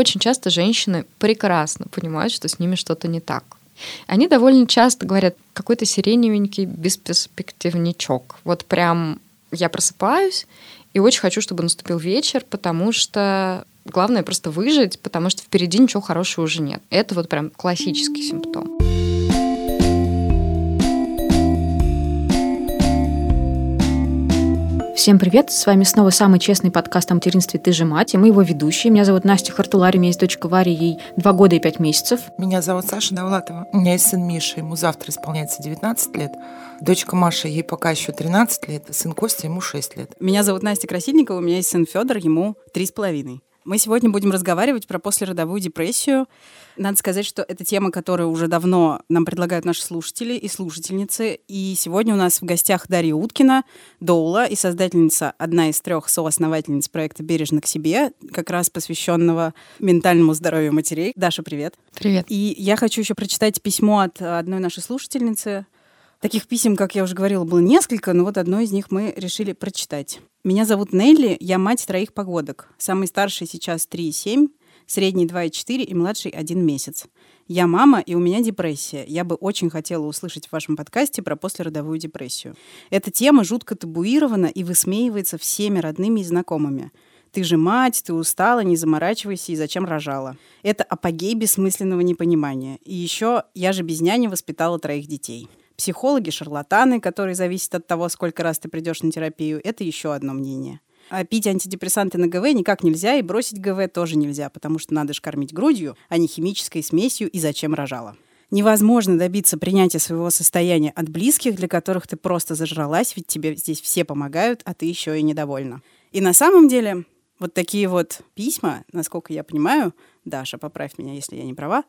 очень часто женщины прекрасно понимают, что с ними что-то не так. Они довольно часто говорят, какой-то сиреневенький бесперспективничок. Вот прям я просыпаюсь и очень хочу, чтобы наступил вечер, потому что главное просто выжить, потому что впереди ничего хорошего уже нет. Это вот прям классический симптом. Всем привет! С вами снова самый честный подкаст о материнстве «Ты же мать», и мы его ведущие. Меня зовут Настя Хартулари, у меня есть дочка Варя, ей два года и пять месяцев. Меня зовут Саша Давлатова, у меня есть сын Миша, ему завтра исполняется 19 лет. Дочка Маша, ей пока еще 13 лет, сын Костя, ему 6 лет. Меня зовут Настя Красильникова, у меня есть сын Федор, ему три с половиной. Мы сегодня будем разговаривать про послеродовую депрессию. Надо сказать, что это тема, которую уже давно нам предлагают наши слушатели и слушательницы. И сегодня у нас в гостях Дарья Уткина, Доула и создательница, одна из трех соосновательниц проекта «Бережно к себе», как раз посвященного ментальному здоровью матерей. Даша, привет. Привет. И я хочу еще прочитать письмо от одной нашей слушательницы. Таких писем, как я уже говорила, было несколько, но вот одно из них мы решили прочитать. Меня зовут Нелли, я мать троих погодок. Самый старший сейчас 3,7, средний 2,4 и младший 1 месяц. Я мама, и у меня депрессия. Я бы очень хотела услышать в вашем подкасте про послеродовую депрессию. Эта тема жутко табуирована и высмеивается всеми родными и знакомыми. Ты же мать, ты устала, не заморачивайся и зачем рожала. Это апогей бессмысленного непонимания. И еще я же без няни воспитала троих детей. Психологи, шарлатаны, которые зависят от того, сколько раз ты придешь на терапию, это еще одно мнение. А пить антидепрессанты на ГВ никак нельзя, и бросить ГВ тоже нельзя, потому что надо же кормить грудью, а не химической смесью и зачем рожала. Невозможно добиться принятия своего состояния от близких, для которых ты просто зажралась, ведь тебе здесь все помогают, а ты еще и недовольна. И на самом деле вот такие вот письма, насколько я понимаю, Даша, поправь меня, если я не права,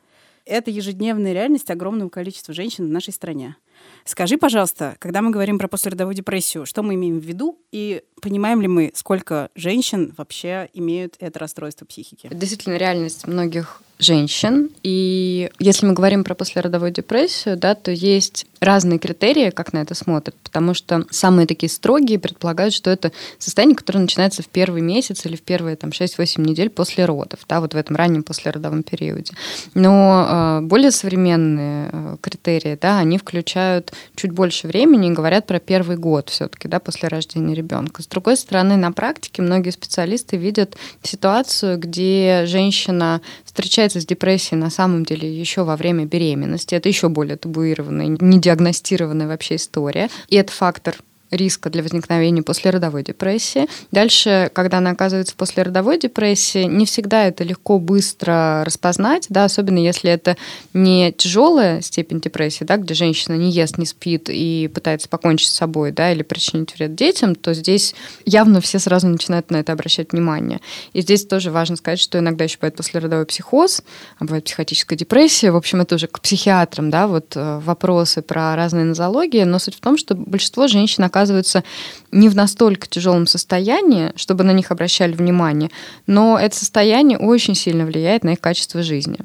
это ежедневная реальность огромного количества женщин в нашей стране. Скажи, пожалуйста, когда мы говорим про послеродовую депрессию, что мы имеем в виду и понимаем ли мы, сколько женщин вообще имеют это расстройство психики? Действительно, реальность многих женщин. И если мы говорим про послеродовую депрессию, да, то есть разные критерии, как на это смотрят, потому что самые такие строгие предполагают, что это состояние, которое начинается в первый месяц или в первые там, 6-8 недель после родов, да, вот в этом раннем послеродовом периоде. Но э, более современные э, критерии, да, они включают чуть больше времени и говорят про первый год все-таки, да, после рождения ребенка. Другой стороны, на практике многие специалисты видят ситуацию, где женщина встречается с депрессией на самом деле еще во время беременности. Это еще более табуированная, недиагностированная вообще история. И это фактор риска для возникновения послеродовой депрессии. Дальше, когда она оказывается в послеродовой депрессии, не всегда это легко быстро распознать, да, особенно если это не тяжелая степень депрессии, да, где женщина не ест, не спит и пытается покончить с собой, да, или причинить вред детям, то здесь явно все сразу начинают на это обращать внимание. И здесь тоже важно сказать, что иногда еще бывает послеродовой психоз, а бывает психотическая депрессия. В общем, это уже к психиатрам, да, вот э, вопросы про разные нозологии, но суть в том, что большинство женщин оказывается оказываются не в настолько тяжелом состоянии, чтобы на них обращали внимание, но это состояние очень сильно влияет на их качество жизни.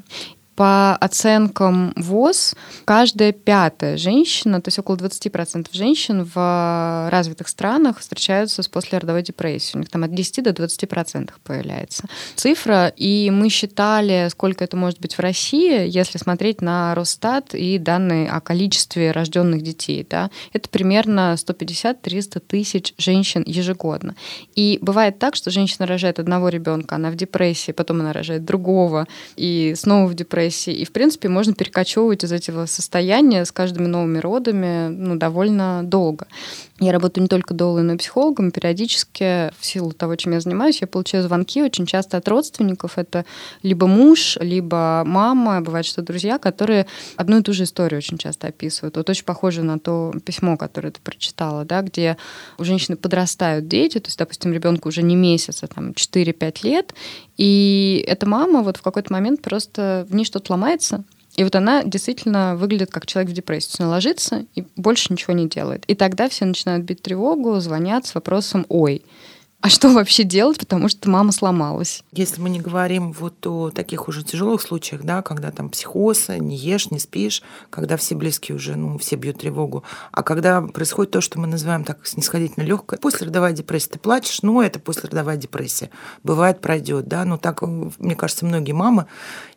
По оценкам ВОЗ, каждая пятая женщина, то есть около 20% женщин в развитых странах встречаются с послеродовой депрессией. У них там от 10 до 20% появляется цифра. И мы считали, сколько это может быть в России, если смотреть на Росстат и данные о количестве рожденных детей. Да? Это примерно 150-300 тысяч женщин ежегодно. И бывает так, что женщина рожает одного ребенка, она в депрессии, потом она рожает другого, и снова в депрессии, депрессии. И, в принципе, можно перекочевывать из этого состояния с каждыми новыми родами ну, довольно долго. Я работаю не только доулой, но и психологом. Периодически, в силу того, чем я занимаюсь, я получаю звонки очень часто от родственников. Это либо муж, либо мама, бывает, что друзья, которые одну и ту же историю очень часто описывают. Вот очень похоже на то письмо, которое ты прочитала, да, где у женщины подрастают дети, то есть, допустим, ребенку уже не месяц, а там 4-5 лет, и эта мама вот в какой-то момент просто в ней что-то ломается, и вот она действительно выглядит как человек в депрессии. Она ложится и больше ничего не делает. И тогда все начинают бить тревогу, звонят с вопросом «Ой, а что вообще делать, потому что мама сломалась. Если мы не говорим вот о таких уже тяжелых случаях, да, когда там психоз, не ешь, не спишь, когда все близкие уже, ну, все бьют тревогу, а когда происходит то, что мы называем так снисходительно легкое, послеродовая депрессия, ты плачешь, ну, это послеродовая депрессия. Бывает, пройдет, да, но так, мне кажется, многие мамы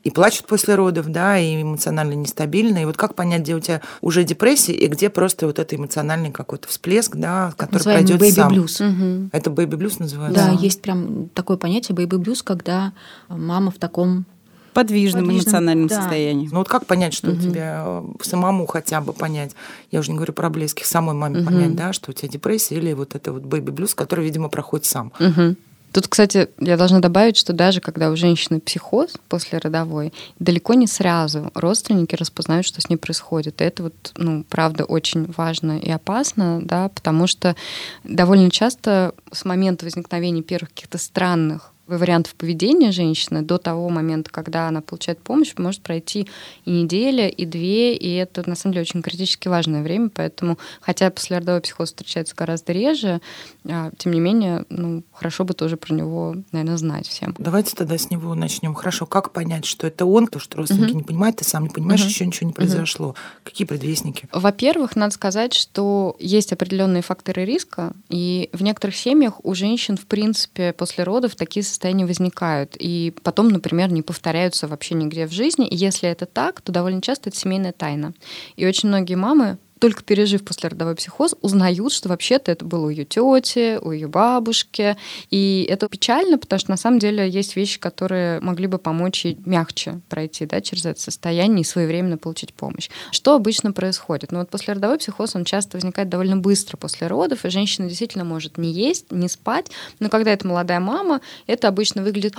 и плачут после родов, да, и эмоционально нестабильны. И вот как понять, где у тебя уже депрессия и где просто вот это эмоциональный какой-то всплеск, да, который Называемый пройдет baby сам. Blues. Угу. Это baby blues называется? Да, есть прям такое понятие baby blues, когда мама в таком подвижном, подвижном эмоциональном да. состоянии. Ну вот как понять, что угу. у тебя э, самому хотя бы понять, я уже не говорю про близких, самой маме угу. понять, да, что у тебя депрессия или вот это вот baby blues, который, видимо, проходит сам. Угу. Тут, кстати, я должна добавить, что даже когда у женщины психоз после родовой, далеко не сразу родственники распознают, что с ней происходит. И это вот, ну, правда, очень важно и опасно, да, потому что довольно часто с момента возникновения первых каких-то странных вариантов поведения женщины до того момента, когда она получает помощь, может пройти и неделя, и две, и это на самом деле очень критически важное время, поэтому, хотя послеродовой психоз встречается гораздо реже, а, тем не менее, ну, хорошо бы тоже про него, наверное, знать всем. Давайте тогда с него начнем. Хорошо, как понять, что это он, то, что родственники uh-huh. не понимают, ты сам не понимаешь, uh-huh. еще ничего не произошло. Uh-huh. Какие предвестники? Во-первых, надо сказать, что есть определенные факторы риска, и в некоторых семьях у женщин, в принципе, после родов такие состояния возникают, и потом, например, не повторяются вообще нигде в жизни. И если это так, то довольно часто это семейная тайна. И очень многие мамы только пережив послеродовой психоз, узнают, что вообще-то это было у ее тети, у ее бабушки. И это печально, потому что на самом деле есть вещи, которые могли бы помочь ей мягче пройти да, через это состояние и своевременно получить помощь. Что обычно происходит? Ну вот послеродовой психоз, он часто возникает довольно быстро после родов, и женщина действительно может не есть, не спать, но когда это молодая мама, это обычно выглядит,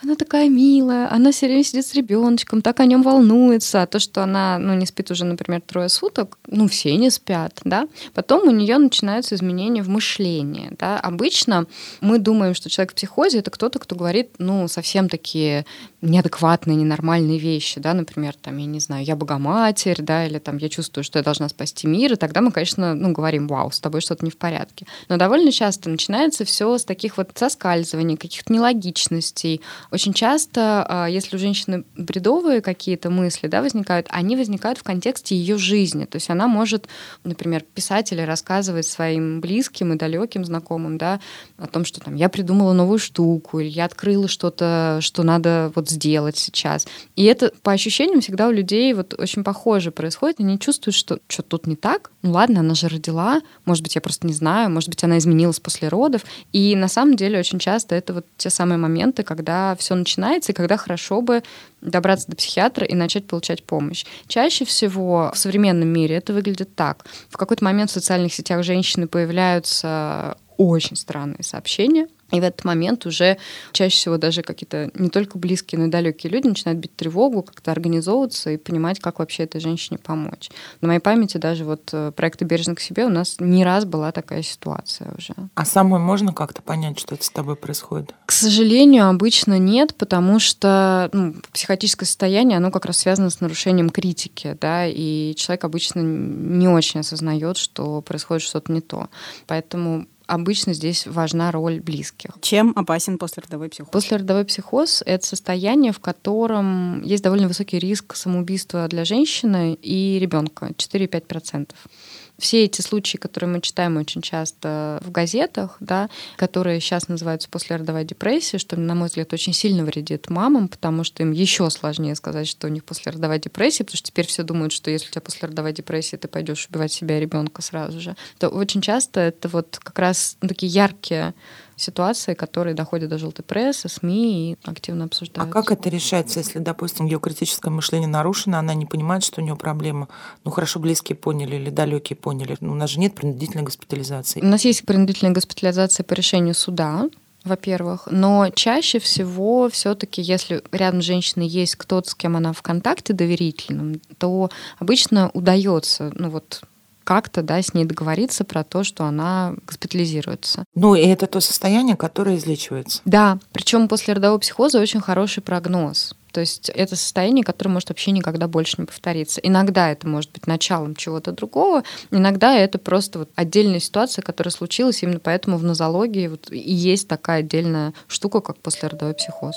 она такая милая, она все время сидит с ребеночком, так о нем волнуется, а то, что она ну, не спит уже, например, трое суток, ну, все все не спят, да, потом у нее начинаются изменения в мышлении, да. Обычно мы думаем, что человек в психозе это кто-то, кто говорит, ну, совсем такие неадекватные, ненормальные вещи, да, например, там, я не знаю, я богоматерь, да, или там, я чувствую, что я должна спасти мир, и тогда мы, конечно, ну, говорим, вау, с тобой что-то не в порядке. Но довольно часто начинается все с таких вот соскальзываний, каких-то нелогичностей. Очень часто, а, если у женщины бредовые какие-то мысли, да, возникают, они возникают в контексте ее жизни, то есть она может например, писать или рассказывать своим близким и далеким знакомым, да, о том, что там я придумала новую штуку, или я открыла что-то, что надо вот сделать сейчас. И это по ощущениям всегда у людей вот очень похоже происходит. Они чувствуют, что что-то тут не так. Ну ладно, она же родила, может быть, я просто не знаю, может быть, она изменилась после родов. И на самом деле очень часто это вот те самые моменты, когда все начинается, и когда хорошо бы добраться до психиатра и начать получать помощь. Чаще всего в современном мире это выглядит так. В какой-то момент в социальных сетях женщины появляются очень странные сообщения, и в этот момент уже чаще всего даже какие-то не только близкие, но и далекие люди начинают бить тревогу, как-то организовываться и понимать, как вообще этой женщине помочь. На моей памяти даже вот э, проекта «Бережно к себе» у нас не раз была такая ситуация уже. А самой можно как-то понять, что это с тобой происходит? К сожалению, обычно нет, потому что ну, психотическое состояние, оно как раз связано с нарушением критики, да, и человек обычно не очень осознает, что происходит что-то не то. Поэтому обычно здесь важна роль близких. Чем опасен послеродовой психоз? Послеродовой психоз — это состояние, в котором есть довольно высокий риск самоубийства для женщины и ребенка — 4-5% все эти случаи, которые мы читаем очень часто в газетах, да, которые сейчас называются послеродовая депрессия, что, на мой взгляд, очень сильно вредит мамам, потому что им еще сложнее сказать, что у них послеродовая депрессия, потому что теперь все думают, что если у тебя послеродовая депрессия, ты пойдешь убивать себя и ребенка сразу же. То очень часто это вот как раз такие яркие ситуации, которые доходят до желтой прессы, СМИ и активно обсуждаются. А как это решается, если, допустим, ее критическое мышление нарушено, она не понимает, что у нее проблема? Ну, хорошо, близкие поняли или далекие поняли. Ну, у нас же нет принудительной госпитализации. У нас есть принудительная госпитализация по решению суда, во-первых, но чаще всего все-таки, если рядом с женщиной есть кто-то, с кем она в контакте доверительном, то обычно удается, ну вот как-то да, с ней договориться про то, что она госпитализируется. Ну, и это то состояние, которое излечивается. Да, причем после родового психоза очень хороший прогноз. То есть это состояние, которое может вообще никогда больше не повториться. Иногда это может быть началом чего-то другого, иногда это просто вот отдельная ситуация, которая случилась, именно поэтому в нозологии вот и есть такая отдельная штука, как послеродовой психоз.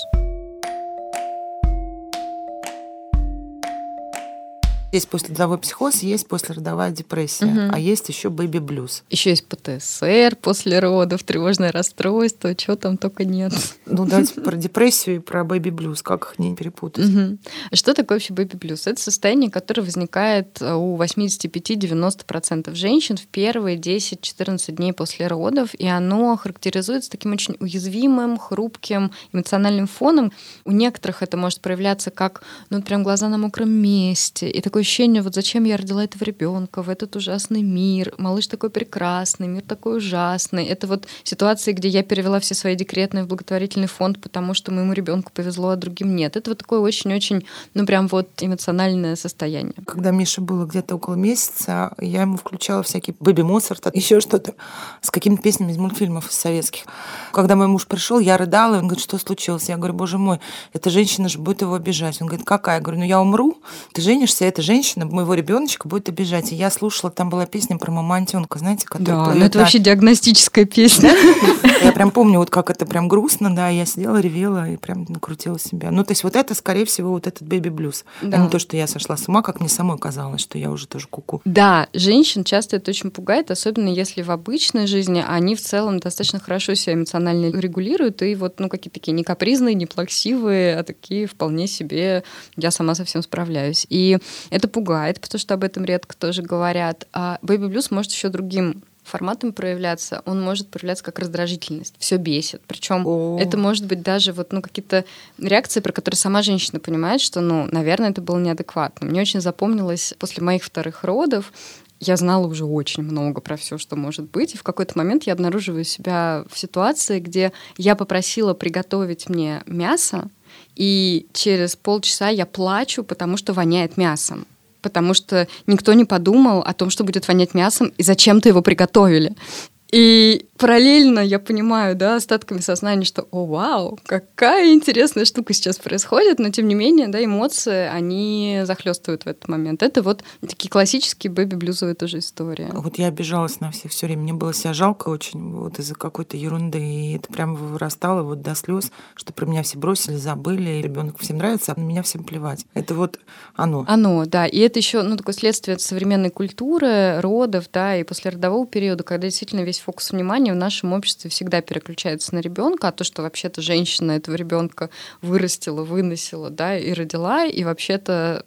Есть послеродовой психоз, есть послеродовая депрессия, угу. а есть еще бэби-блюз. Еще есть ПТСР после родов, тревожное расстройство, чего там только нет. Ну, давайте про депрессию и про бэби-блюз, как их не перепутать. Угу. Что такое вообще бэби-блюз? Это состояние, которое возникает э, у 85-90% женщин в первые 10-14 дней после родов, и оно характеризуется таким очень уязвимым, хрупким эмоциональным фоном. У некоторых это может проявляться как, ну, прям глаза на мокром месте, и такой такое ощущение, вот зачем я родила этого ребенка в этот ужасный мир, малыш такой прекрасный, мир такой ужасный. Это вот ситуации, где я перевела все свои декретные в благотворительный фонд, потому что моему ребенку повезло, а другим нет. Это вот такое очень-очень, ну прям вот эмоциональное состояние. Когда Миша было где-то около месяца, я ему включала всякие Бэби Моцарт, еще что-то с какими-то песнями из мультфильмов советских. Когда мой муж пришел, я рыдала, и он говорит, что случилось? Я говорю, боже мой, эта женщина же будет его обижать. Он говорит, какая? Я говорю, ну я умру, ты женишься, это женщина моего ребеночка будет обижать. И я слушала, там была песня про мамонтенка, знаете, которая... Да, ну это вообще диагностическая песня. Я прям помню, вот как это прям грустно, да, я сидела, ревела и прям накрутила себя. Ну, то есть вот это, скорее всего, вот этот бэби-блюз. А не то, что я сошла с ума, как мне самой казалось, что я уже тоже куку. Да, женщин часто это очень пугает, особенно если в обычной жизни они в целом достаточно хорошо себя эмоционально регулируют, и вот, ну, какие-то такие не капризные, не плаксивые, а такие вполне себе я сама совсем справляюсь. И это пугает, потому что об этом редко тоже говорят. А Baby Blues может еще другим форматом проявляться, он может проявляться как раздражительность. Все бесит. Причем это может быть даже вот, ну, какие-то реакции, про которые сама женщина понимает, что, ну, наверное, это было неадекватно. Мне очень запомнилось после моих вторых родов, я знала уже очень много про все, что может быть. И в какой-то момент я обнаруживаю себя в ситуации, где я попросила приготовить мне мясо, и через полчаса я плачу, потому что воняет мясом. Потому что никто не подумал о том, что будет вонять мясом, и зачем-то его приготовили. И параллельно я понимаю, да, остатками сознания, что, о, вау, какая интересная штука сейчас происходит, но тем не менее, да, эмоции, они захлестывают в этот момент. Это вот такие классические бэби-блюзовые тоже истории. Вот я обижалась на всех все время, мне было себя жалко очень вот из-за какой-то ерунды, и это прямо вырастало вот до слез, что про меня все бросили, забыли, ребенок всем нравится, а на меня всем плевать. Это вот оно. Оно, да, и это еще, ну, такое следствие современной культуры, родов, да, и послеродового периода, когда действительно весь фокус внимания в нашем обществе всегда переключается на ребенка, а то, что вообще-то женщина этого ребенка вырастила, выносила, да, и родила, и вообще-то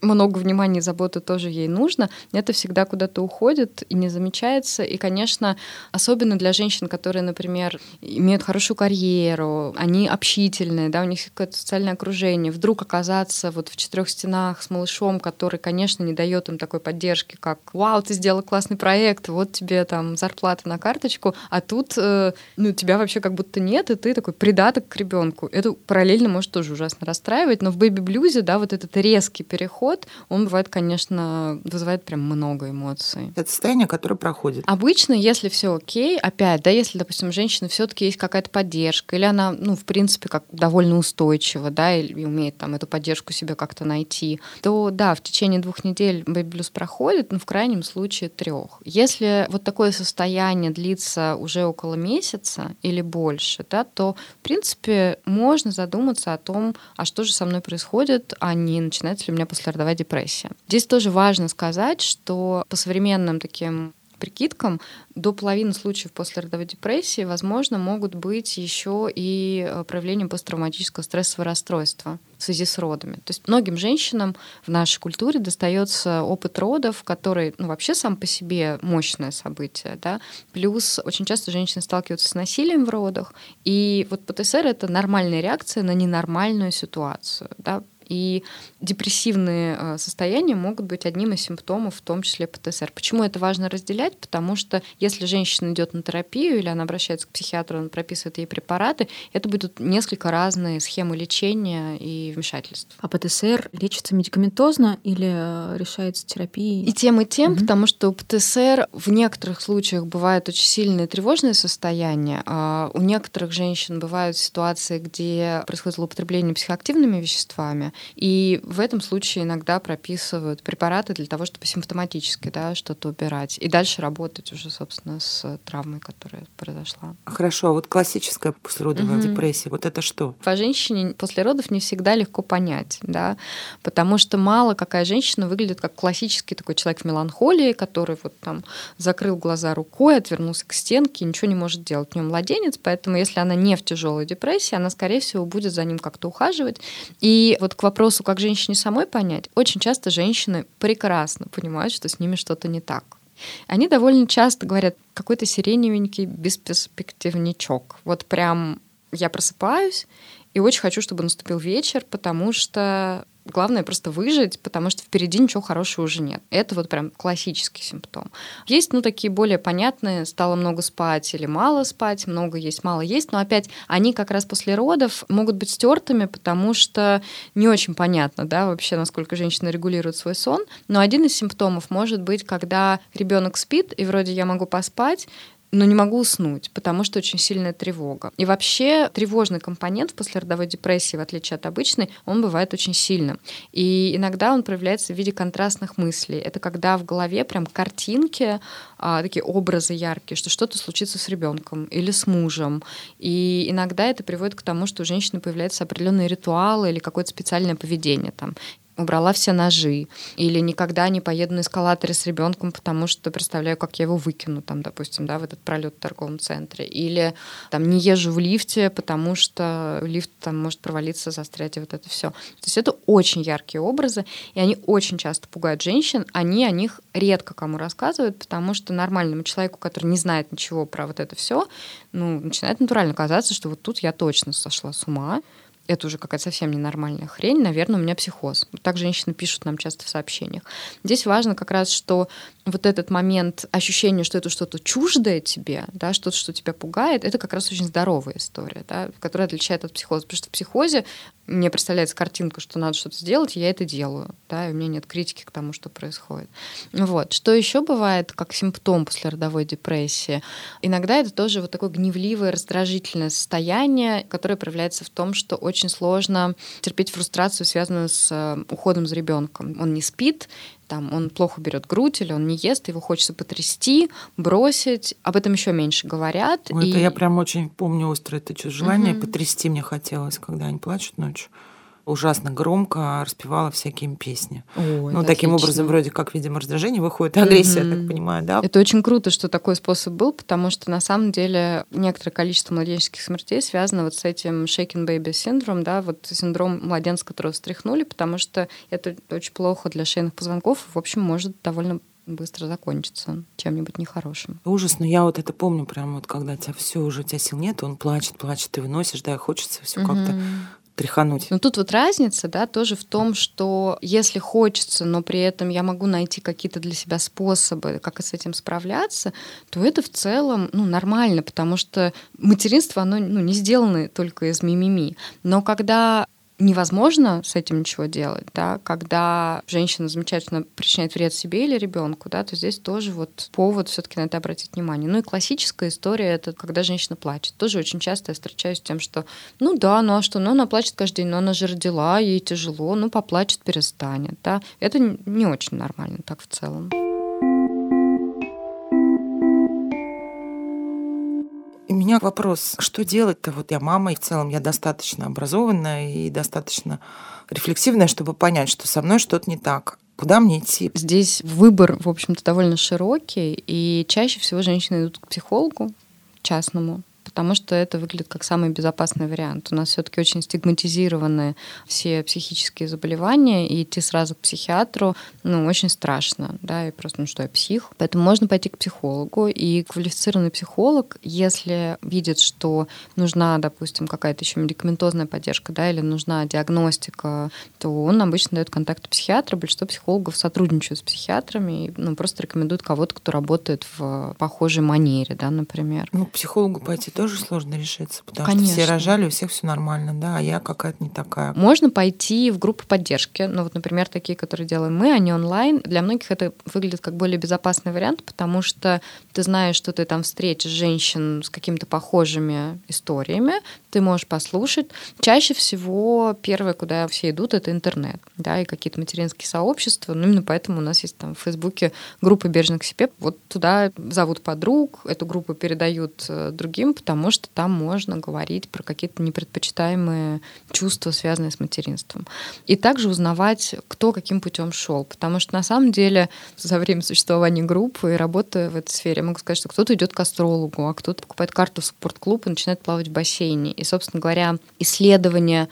много внимания и заботы тоже ей нужно, это всегда куда-то уходит и не замечается. И, конечно, особенно для женщин, которые, например, имеют хорошую карьеру, они общительные, да, у них какое-то социальное окружение, вдруг оказаться вот в четырех стенах с малышом, который, конечно, не дает им такой поддержки, как «Вау, ты сделала классный проект, вот тебе там зарплата на карточку», а тут, э, ну, тебя вообще как будто нет, и ты такой придаток к ребенку. Это параллельно может тоже ужасно расстраивать, но в бэби-блюзе, да, вот этот резкий переход подход, он бывает, конечно, вызывает прям много эмоций. Это состояние, которое проходит. Обычно, если все окей, опять, да, если, допустим, женщина все-таки есть какая-то поддержка, или она, ну, в принципе, как довольно устойчива, да, и умеет там эту поддержку себе как-то найти, то да, в течение двух недель бэби-блюз проходит, но в крайнем случае трех. Если вот такое состояние длится уже около месяца или больше, да, то, в принципе, можно задуматься о том, а что же со мной происходит, а не начинается ли у меня после родовая депрессия. Здесь тоже важно сказать, что по современным таким прикидкам, до половины случаев после родовой депрессии, возможно, могут быть еще и э, проявления посттравматического стрессового расстройства в связи с родами. То есть многим женщинам в нашей культуре достается опыт родов, который ну, вообще сам по себе мощное событие. Да? Плюс очень часто женщины сталкиваются с насилием в родах. И вот ПТСР — это нормальная реакция на ненормальную ситуацию. Да? И депрессивные э, состояния могут быть одним из симптомов, в том числе ПТСР. Почему это важно разделять? Потому что если женщина идет на терапию или она обращается к психиатру, он прописывает ей препараты, это будут несколько разные схемы лечения и вмешательств. А ПТСР лечится медикаментозно или э, решается терапией? И тем, и тем, угу. потому что у ПТСР в некоторых случаях бывает очень сильное тревожное состояние, а у некоторых женщин бывают ситуации, где происходит злоупотребление психоактивными веществами, и в этом случае иногда прописывают препараты для того, чтобы симптоматически да, что-то убирать. И дальше работать уже, собственно, с травмой, которая произошла. Хорошо, а вот классическая послеродовая угу. депрессия, вот это что? По женщине после родов не всегда легко понять, да, потому что мало какая женщина выглядит как классический такой человек в меланхолии, который вот там закрыл глаза рукой, отвернулся к стенке, ничего не может делать. У нее младенец, поэтому если она не в тяжелой депрессии, она, скорее всего, будет за ним как-то ухаживать. И вот к вопросу, как женщине самой понять, очень часто женщины прекрасно понимают, что с ними что-то не так. Они довольно часто говорят, какой-то сиреневенький бесперспективничок. Вот прям я просыпаюсь и очень хочу, чтобы наступил вечер, потому что Главное просто выжить, потому что впереди ничего хорошего уже нет. Это вот прям классический симптом. Есть, ну, такие более понятные, стало много спать или мало спать, много есть, мало есть, но опять они как раз после родов могут быть стертыми, потому что не очень понятно, да, вообще, насколько женщина регулирует свой сон. Но один из симптомов может быть, когда ребенок спит, и вроде я могу поспать, но не могу уснуть, потому что очень сильная тревога. И вообще тревожный компонент в послеродовой депрессии, в отличие от обычной, он бывает очень сильным. И иногда он проявляется в виде контрастных мыслей. Это когда в голове прям картинки, а, такие образы яркие, что что-то случится с ребенком или с мужем. И иногда это приводит к тому, что у женщины появляются определенные ритуалы или какое-то специальное поведение. Там убрала все ножи, или никогда не поеду на эскалаторе с ребенком, потому что представляю, как я его выкину, там, допустим, да, в этот пролет в торговом центре, или там не езжу в лифте, потому что лифт там может провалиться, застрять и вот это все. То есть это очень яркие образы, и они очень часто пугают женщин, они о них редко кому рассказывают, потому что нормальному человеку, который не знает ничего про вот это все, ну, начинает натурально казаться, что вот тут я точно сошла с ума, это уже какая-то совсем ненормальная хрень, наверное, у меня психоз. Так женщины пишут нам часто в сообщениях. Здесь важно как раз, что вот этот момент ощущения, что это что-то чуждое тебе, да, что-то, что тебя пугает, это как раз очень здоровая история, да, которая отличает от психоза. Потому что в психозе мне представляется картинка, что надо что-то сделать, я это делаю, да, и у меня нет критики к тому, что происходит. Вот. Что еще бывает как симптом после родовой депрессии? Иногда это тоже вот такое гневливое, раздражительное состояние, которое проявляется в том, что очень сложно терпеть фрустрацию, связанную с э, уходом за ребенком. Он не спит, там, он плохо берет грудь или он не ест, его хочется потрясти, бросить. Об этом еще меньше говорят. Ой, и... Это я прям очень помню острое это желание угу. потрясти мне хотелось, когда они плачут ночью ужасно громко распевала всякие песни. Ой, ну, таким отлично. образом, вроде как, видимо, раздражение выходит, агрессия, mm-hmm. так понимаю, да? Это очень круто, что такой способ был, потому что на самом деле некоторое количество младенческих смертей связано вот с этим shaken baby синдром, да, вот синдром младенца, которого встряхнули, потому что это очень плохо для шейных позвонков, в общем, может довольно быстро закончится чем-нибудь нехорошим. Ужасно. Я вот это помню, прям вот когда тебя все уже, у тебя сил нет, он плачет, плачет, ты выносишь, да, и хочется все угу. как-то тряхануть. Но тут вот разница, да, тоже в том, что если хочется, но при этом я могу найти какие-то для себя способы, как с этим справляться, то это в целом ну, нормально, потому что материнство, оно ну, не сделано только из мимими. Но когда невозможно с этим ничего делать, да, когда женщина замечательно причиняет вред себе или ребенку, да, то здесь тоже вот повод все-таки на это обратить внимание. Ну и классическая история это когда женщина плачет. Тоже очень часто я встречаюсь с тем, что ну да, ну а что, ну она плачет каждый день, но она же родила, ей тяжело, ну поплачет, перестанет, да. Это не очень нормально так в целом. У меня вопрос, что делать-то? Вот я мама, и в целом я достаточно образованная и достаточно рефлексивная, чтобы понять, что со мной что-то не так. Куда мне идти? Здесь выбор, в общем-то, довольно широкий, и чаще всего женщины идут к психологу частному, потому что это выглядит как самый безопасный вариант. У нас все-таки очень стигматизированы все психические заболевания, и идти сразу к психиатру, ну, очень страшно, да, и просто, ну что, я псих. Поэтому можно пойти к психологу, и квалифицированный психолог, если видит, что нужна, допустим, какая-то еще медикаментозная поддержка, да, или нужна диагностика, то он обычно дает контакты психиатра. Большинство психологов сотрудничают с психиатрами и ну, просто рекомендуют кого-то, кто работает в похожей манере, да, например. Ну, к психологу пойти тоже сложно решиться, потому Конечно. что все рожали, у всех все нормально, да, а я какая-то не такая. Можно пойти в группу поддержки. Ну, вот, например, такие, которые делаем мы, они онлайн. Для многих это выглядит как более безопасный вариант, потому что ты знаешь, что ты там встретишь женщин с какими-то похожими историями, ты можешь послушать. Чаще всего первое, куда все идут, это интернет, да, и какие-то материнские сообщества. Ну, именно поэтому у нас есть там в Фейсбуке группа «Бережно к себе». Вот туда зовут подруг, эту группу передают э, другим, потому что там можно говорить про какие-то непредпочитаемые чувства, связанные с материнством. И также узнавать, кто каким путем шел. Потому что на самом деле за время существования группы и работы в этой сфере я могу сказать, что кто-то идет к астрологу, а кто-то покупает карту в спортклуб и начинает плавать в бассейне. И, собственно говоря, исследования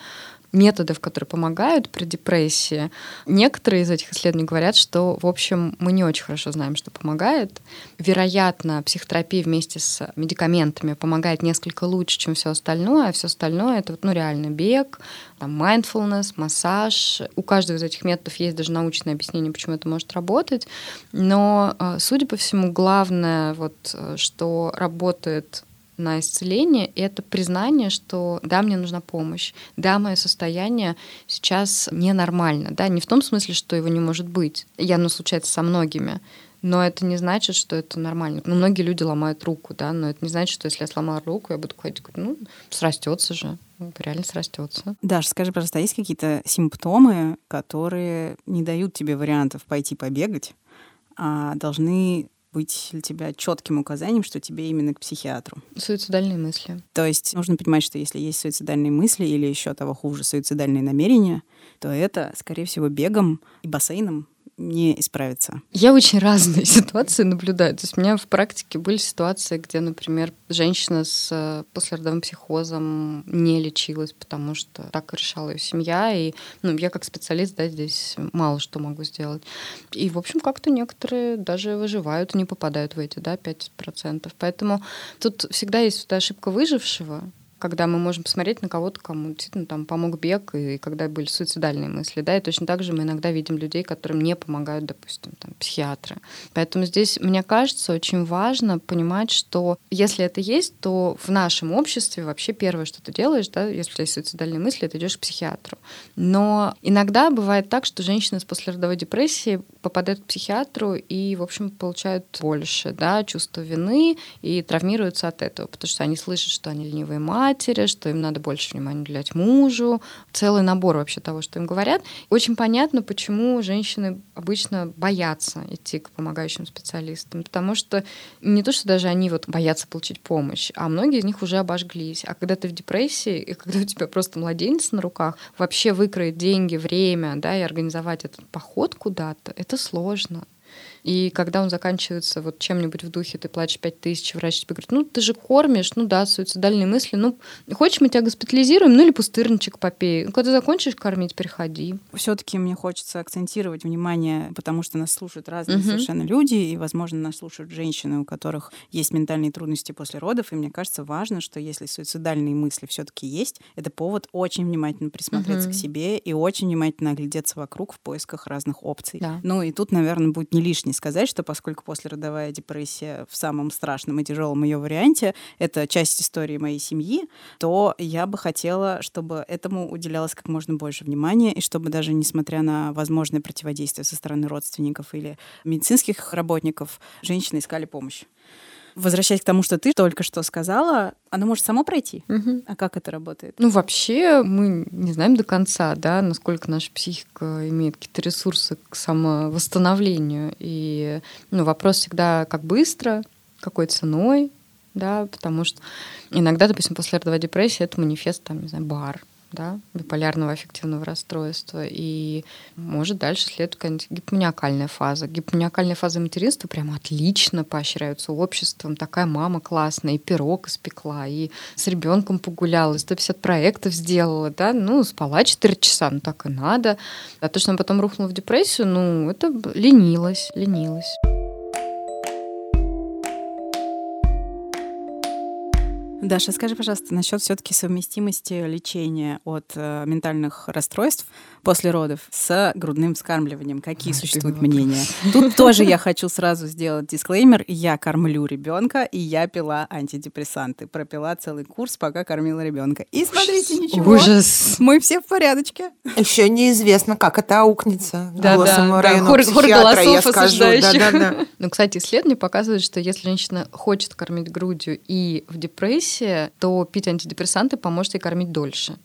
методов, которые помогают при депрессии. Некоторые из этих исследований говорят, что, в общем, мы не очень хорошо знаем, что помогает. Вероятно, психотерапия вместе с медикаментами помогает несколько лучше, чем все остальное, а все остальное это ну, реально бег, там, mindfulness, массаж. У каждого из этих методов есть даже научное объяснение, почему это может работать. Но, э, судя по всему, главное, вот, э, что работает на исцеление, это признание, что да, мне нужна помощь, да, мое состояние сейчас ненормально, да, не в том смысле, что его не может быть, и оно случается со многими, но это не значит, что это нормально. Ну, многие люди ломают руку, да, но это не значит, что если я сломаю руку, я буду ходить, ну, срастется же, реально срастется. Даш, скажи, пожалуйста, а есть какие-то симптомы, которые не дают тебе вариантов пойти побегать, а должны быть для тебя четким указанием, что тебе именно к психиатру. Суицидальные мысли. То есть нужно понимать, что если есть суицидальные мысли или еще того хуже, суицидальные намерения, то это, скорее всего, бегом и бассейном не исправится. Я очень разные ситуации наблюдаю. То есть у меня в практике были ситуации, где, например, женщина с э, послеродовым психозом не лечилась, потому что так решала ее семья. И ну, я как специалист да, здесь мало что могу сделать. И, в общем, как-то некоторые даже выживают и не попадают в эти да, 5%. Поэтому тут всегда есть ошибка выжившего, когда мы можем посмотреть на кого-то, кому действительно там помог бег, и когда были суицидальные мысли, да, и точно так же мы иногда видим людей, которым не помогают, допустим, там, психиатры. Поэтому здесь, мне кажется, очень важно понимать, что если это есть, то в нашем обществе вообще первое, что ты делаешь, да, если у тебя есть суицидальные мысли, ты идешь к психиатру. Но иногда бывает так, что женщины с послеродовой депрессией попадают к психиатру и, в общем, получают больше, да, чувство вины и травмируются от этого, потому что они слышат, что они ленивые матери, что им надо больше внимания уделять мужу, целый набор вообще того, что им говорят. Очень понятно, почему женщины обычно боятся идти к помогающим специалистам, потому что не то, что даже они вот боятся получить помощь, а многие из них уже обожглись. А когда ты в депрессии, и когда у тебя просто младенец на руках, вообще выкроить деньги, время, да, и организовать этот поход куда-то, это сложно. И когда он заканчивается вот чем-нибудь в духе, ты платишь 5 тысяч, врач тебе говорит, ну, ты же кормишь, ну да, суицидальные мысли, ну, хочешь, мы тебя госпитализируем, ну или пустырничек попей. Ну, когда закончишь кормить, приходи. Все-таки мне хочется акцентировать внимание, потому что нас слушают разные угу. совершенно люди, и, возможно, нас слушают женщины, у которых есть ментальные трудности после родов, и мне кажется важно, что если суицидальные мысли все-таки есть, это повод очень внимательно присмотреться угу. к себе и очень внимательно оглядеться вокруг в поисках разных опций. Да. Ну и тут, наверное, будет не лишний сказать, что поскольку послеродовая депрессия в самом страшном и тяжелом ее варианте — это часть истории моей семьи, то я бы хотела, чтобы этому уделялось как можно больше внимания, и чтобы даже несмотря на возможное противодействие со стороны родственников или медицинских работников, женщины искали помощь возвращаясь к тому, что ты только что сказала, оно может само пройти. Угу. А как это работает? Ну, вообще, мы не знаем до конца, да, насколько наша психика имеет какие-то ресурсы к самовосстановлению. И ну, вопрос всегда, как быстро, какой ценой, да, потому что иногда, допустим, после родовой депрессии это манифест, там, не знаю, бар, да, биполярного аффективного расстройства, и может дальше следует какая-нибудь гипоманиакальная фаза. Гипоманиакальная фаза материнства прямо отлично поощряются обществом. Такая мама классная, и пирог испекла, и с ребенком погуляла, и 150 проектов сделала, да, ну, спала 4 часа, ну так и надо. А то, что она потом рухнула в депрессию, ну, это ленилась, ленилась. Даша, скажи, пожалуйста, насчет все-таки совместимости лечения от э, ментальных расстройств после родов с грудным вскармливанием. Какие Ой, существуют мнения? Тут тоже я хочу сразу сделать дисклеймер. Я кормлю ребенка, и я пила антидепрессанты. Пропила целый курс, пока кормила ребенка. И смотрите, ничего. Ужас. Мы все в порядочке. Еще неизвестно, как это аукнется. Да, да, да. Хор, хор голосов. Да, да, да. Ну, кстати, исследования показывают, что если женщина хочет кормить грудью и в депрессии, депрессия, то пить антидепрессанты поможет ей кормить дольше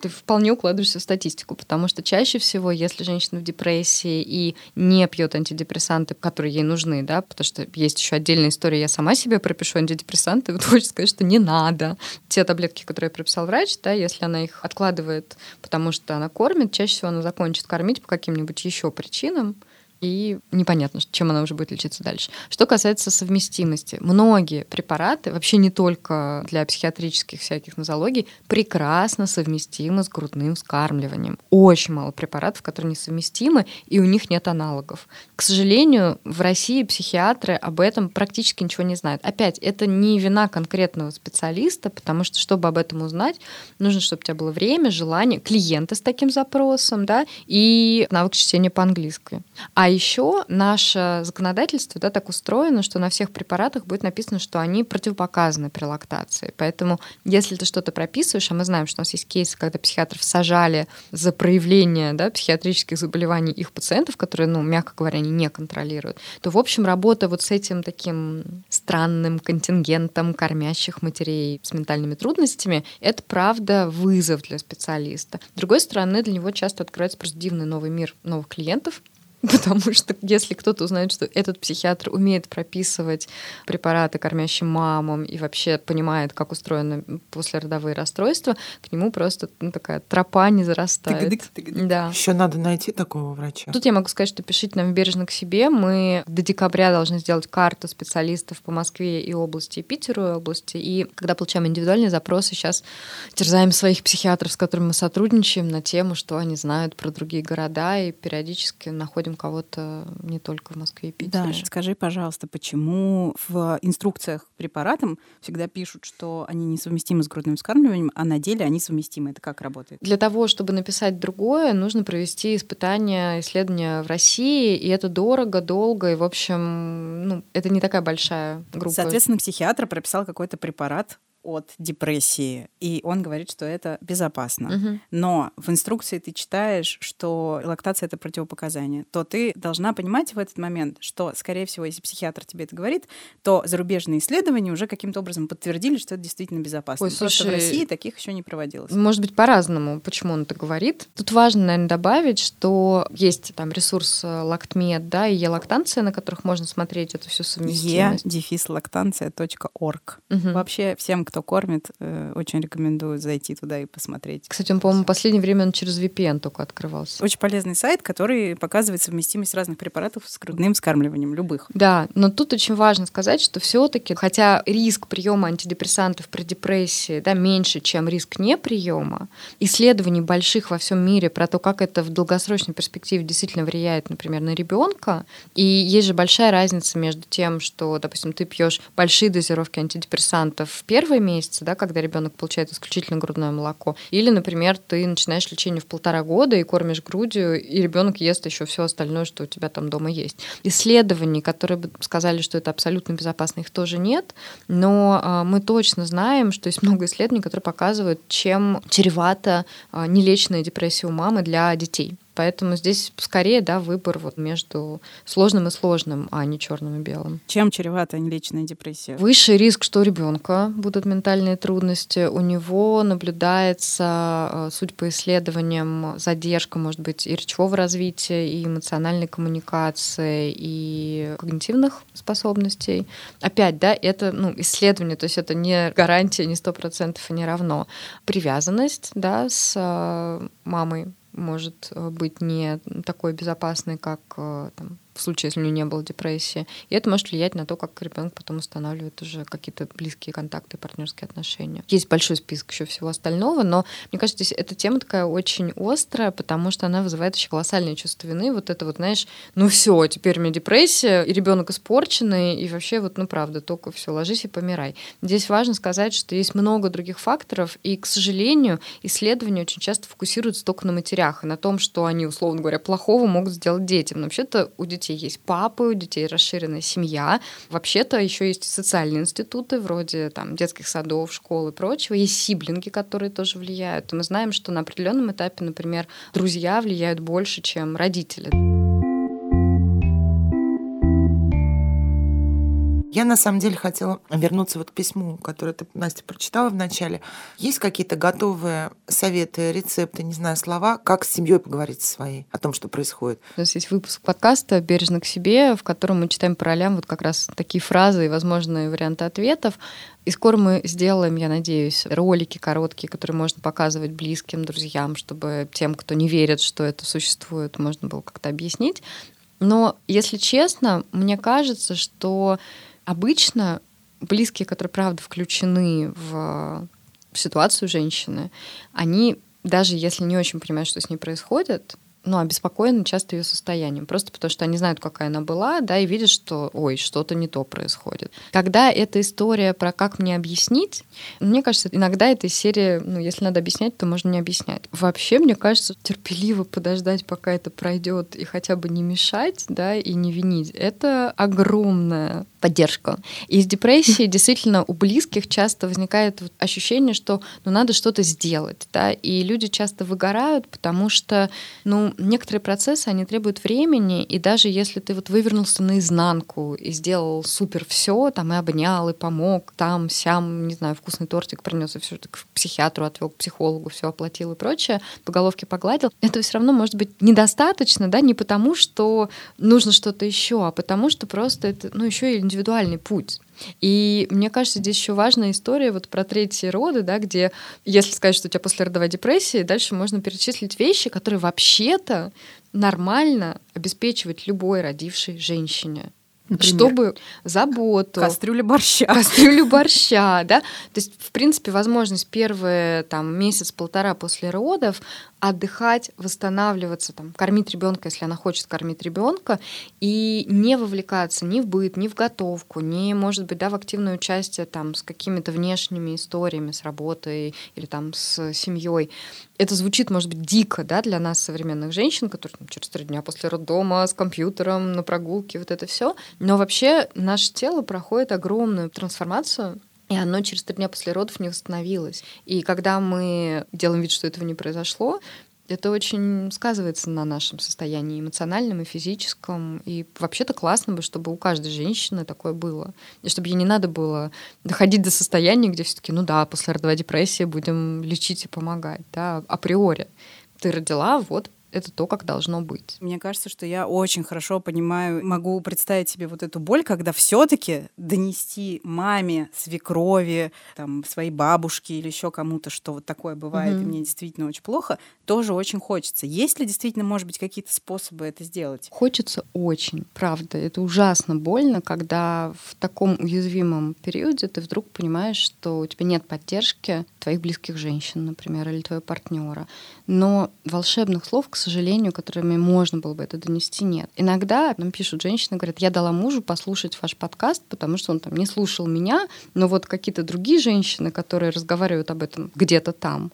ты вполне укладываешься в статистику, потому что чаще всего, если женщина в депрессии и не пьет антидепрессанты, которые ей нужны, да, потому что есть еще отдельная история, я сама себе пропишу антидепрессанты, вот хочется сказать, что не надо. Те таблетки, которые прописал врач, да, если она их откладывает, потому что она кормит, чаще всего она закончит кормить по каким-нибудь еще причинам, и непонятно, чем она уже будет лечиться дальше. Что касается совместимости, многие препараты, вообще не только для психиатрических всяких нозологий, прекрасно совместимы с грудным вскармливанием. Очень мало препаратов, которые несовместимы, и у них нет аналогов. К сожалению, в России психиатры об этом практически ничего не знают. Опять, это не вина конкретного специалиста, потому что, чтобы об этом узнать, нужно, чтобы у тебя было время, желание, клиенты с таким запросом, да, и навык чтения по-английски. А а еще наше законодательство да, так устроено, что на всех препаратах будет написано, что они противопоказаны при лактации. Поэтому если ты что-то прописываешь, а мы знаем, что у нас есть кейсы, когда психиатров сажали за проявление да, психиатрических заболеваний их пациентов, которые, ну, мягко говоря, они не контролируют, то, в общем, работа вот с этим таким странным контингентом кормящих матерей с ментальными трудностями, это, правда, вызов для специалиста. С другой стороны, для него часто открывается просто дивный новый мир новых клиентов, Потому что если кто-то узнает, что этот психиатр умеет прописывать препараты кормящим мамам и вообще понимает, как устроены послеродовые расстройства, к нему просто ну, такая тропа не зарастает. Да. Еще надо найти такого врача. Тут я могу сказать, что пишите нам бережно к себе. Мы до декабря должны сделать карту специалистов по Москве и области, и Питеру и области. И когда получаем индивидуальные запросы, сейчас терзаем своих психиатров, с которыми мы сотрудничаем, на тему, что они знают про другие города, и периодически находим находим кого-то не только в Москве и Питере. Да, скажи, пожалуйста, почему в инструкциях к препаратам всегда пишут, что они несовместимы с грудным вскармливанием, а на деле они совместимы? Это как работает? Для того, чтобы написать другое, нужно провести испытания, исследования в России, и это дорого, долго, и, в общем, ну, это не такая большая группа. Соответственно, психиатр прописал какой-то препарат, от депрессии, и он говорит, что это безопасно. Угу. Но в инструкции ты читаешь, что лактация это противопоказание, то ты должна понимать в этот момент, что, скорее всего, если психиатр тебе это говорит, то зарубежные исследования уже каким-то образом подтвердили, что это действительно безопасно. Ой, слушай, Просто в России таких еще не проводилось. Может быть, по-разному, почему он это говорит. Тут важно, наверное, добавить, что есть там ресурс э, Лактмед, да, и Е-лактанция, на которых можно смотреть эту всю совместимость. e-лактанция.org. Угу. Вообще всем, кто кормит, э, очень рекомендую зайти туда и посмотреть. Кстати, он, по-моему, в последнее время он через VPN только открывался. Очень полезный сайт, который показывает совместимость разных препаратов с грудным скармливанием, любых. Да, но тут очень важно сказать, что все-таки, хотя риск приема антидепрессантов при депрессии да, меньше, чем риск неприема, исследований больших во всем мире про то, как это в долгосрочной перспективе действительно влияет, например, на ребенка, и есть же большая разница между тем, что, допустим, ты пьешь большие дозировки антидепрессантов в первый первые месяцы, да, когда ребенок получает исключительно грудное молоко. Или, например, ты начинаешь лечение в полтора года и кормишь грудью, и ребенок ест еще все остальное, что у тебя там дома есть. Исследований, которые бы сказали, что это абсолютно безопасно, их тоже нет, но а, мы точно знаем, что есть много исследований, которые показывают, чем чревата а, нелечная депрессия у мамы для детей. Поэтому здесь скорее, да, выбор вот между сложным и сложным, а не черным и белым. Чем чревата личная депрессия? Высший риск, что у ребенка будут ментальные трудности. У него наблюдается, э, суть по исследованиям, задержка, может быть, и речевого развития, и эмоциональной коммуникации, и когнитивных способностей. Опять, да, это ну, исследование, то есть это не гарантия, не сто процентов и не равно. Привязанность, да, с э, мамой может э, быть не такой безопасной, как там, в случае, если у нее не было депрессии. И это может влиять на то, как ребенок потом устанавливает уже какие-то близкие контакты, партнерские отношения. Есть большой список еще всего остального, но мне кажется, здесь эта тема такая очень острая, потому что она вызывает еще колоссальное чувство вины. Вот это вот, знаешь, ну все, теперь у меня депрессия, и ребенок испорченный, и вообще вот, ну правда, только все, ложись и помирай. Здесь важно сказать, что есть много других факторов, и, к сожалению, исследования очень часто фокусируются только на матерях и на том, что они, условно говоря, плохого могут сделать детям. Но вообще-то у детей детей есть папы, у детей расширенная семья. Вообще-то еще есть социальные институты, вроде там, детских садов, школ и прочего. Есть сиблинги, которые тоже влияют. И мы знаем, что на определенном этапе, например, друзья влияют больше, чем родители. Я на самом деле хотела вернуться вот к письму, которое ты, Настя, прочитала в начале. Есть какие-то готовые советы, рецепты, не знаю, слова, как с семьей поговорить со своей о том, что происходит? У нас есть выпуск подкаста «Бережно к себе», в котором мы читаем по ролям вот как раз такие фразы и возможные варианты ответов. И скоро мы сделаем, я надеюсь, ролики короткие, которые можно показывать близким, друзьям, чтобы тем, кто не верит, что это существует, можно было как-то объяснить. Но, если честно, мне кажется, что обычно близкие, которые, правда, включены в ситуацию женщины, они, даже если не очень понимают, что с ней происходит, ну, обеспокоены часто ее состоянием, просто потому что они знают, какая она была, да, и видят, что, ой, что-то не то происходит. Когда эта история про как мне объяснить, мне кажется, иногда эта серия, ну, если надо объяснять, то можно не объяснять. Вообще, мне кажется, терпеливо подождать, пока это пройдет, и хотя бы не мешать, да, и не винить, это огромная поддержка. И из депрессии действительно у близких часто возникает ощущение, что ну, надо что-то сделать, да, и люди часто выгорают, потому что, ну, некоторые процессы, они требуют времени, и даже если ты вот вывернулся наизнанку и сделал супер все, там и обнял, и помог, там, сям, не знаю, вкусный тортик принес, и все к психиатру отвел, к психологу, все оплатил и прочее, по головке погладил, это все равно может быть недостаточно, да, не потому, что нужно что-то еще, а потому что просто это, ну, еще и индивидуальный путь. И мне кажется, здесь еще важная история вот про третьи роды, да, где, если сказать, что у тебя послеродовая депрессия, дальше можно перечислить вещи, которые вообще-то нормально обеспечивать любой родившей женщине. Например? Чтобы заботу. Кастрюля борща. Кастрюлю борща, да. То есть, в принципе, возможность первые там месяц-полтора после родов отдыхать, восстанавливаться, там, кормить ребенка, если она хочет кормить ребенка, и не вовлекаться ни в быт, ни в готовку, ни, может быть, да, в активное участие там, с какими-то внешними историями, с работой или там, с семьей. Это звучит, может быть, дико да, для нас, современных женщин, которые там, через три дня после роддома с компьютером, на прогулке, вот это все. Но вообще наше тело проходит огромную трансформацию, и оно через три дня после родов не восстановилось. И когда мы делаем вид, что этого не произошло, это очень сказывается на нашем состоянии эмоциональном и физическом. И вообще-то классно бы, чтобы у каждой женщины такое было. И чтобы ей не надо было доходить до состояния, где все-таки, ну да, после родовой депрессии будем лечить и помогать, да, априори. Ты родила, вот это то, как должно быть. Мне кажется, что я очень хорошо понимаю, могу представить себе вот эту боль, когда все-таки донести маме, свекрови, там, своей бабушке или еще кому-то, что вот такое бывает, угу. и мне действительно очень плохо, тоже очень хочется. Есть ли действительно, может быть, какие-то способы это сделать? Хочется очень, правда. Это ужасно больно, когда в таком уязвимом периоде ты вдруг понимаешь, что у тебя нет поддержки твоих близких женщин, например, или твоего партнера. Но волшебных слов, к сожалению, которыми можно было бы это донести, нет. Иногда нам пишут женщины, говорят, я дала мужу послушать ваш подкаст, потому что он там не слушал меня, но вот какие-то другие женщины, которые разговаривают об этом где-то там,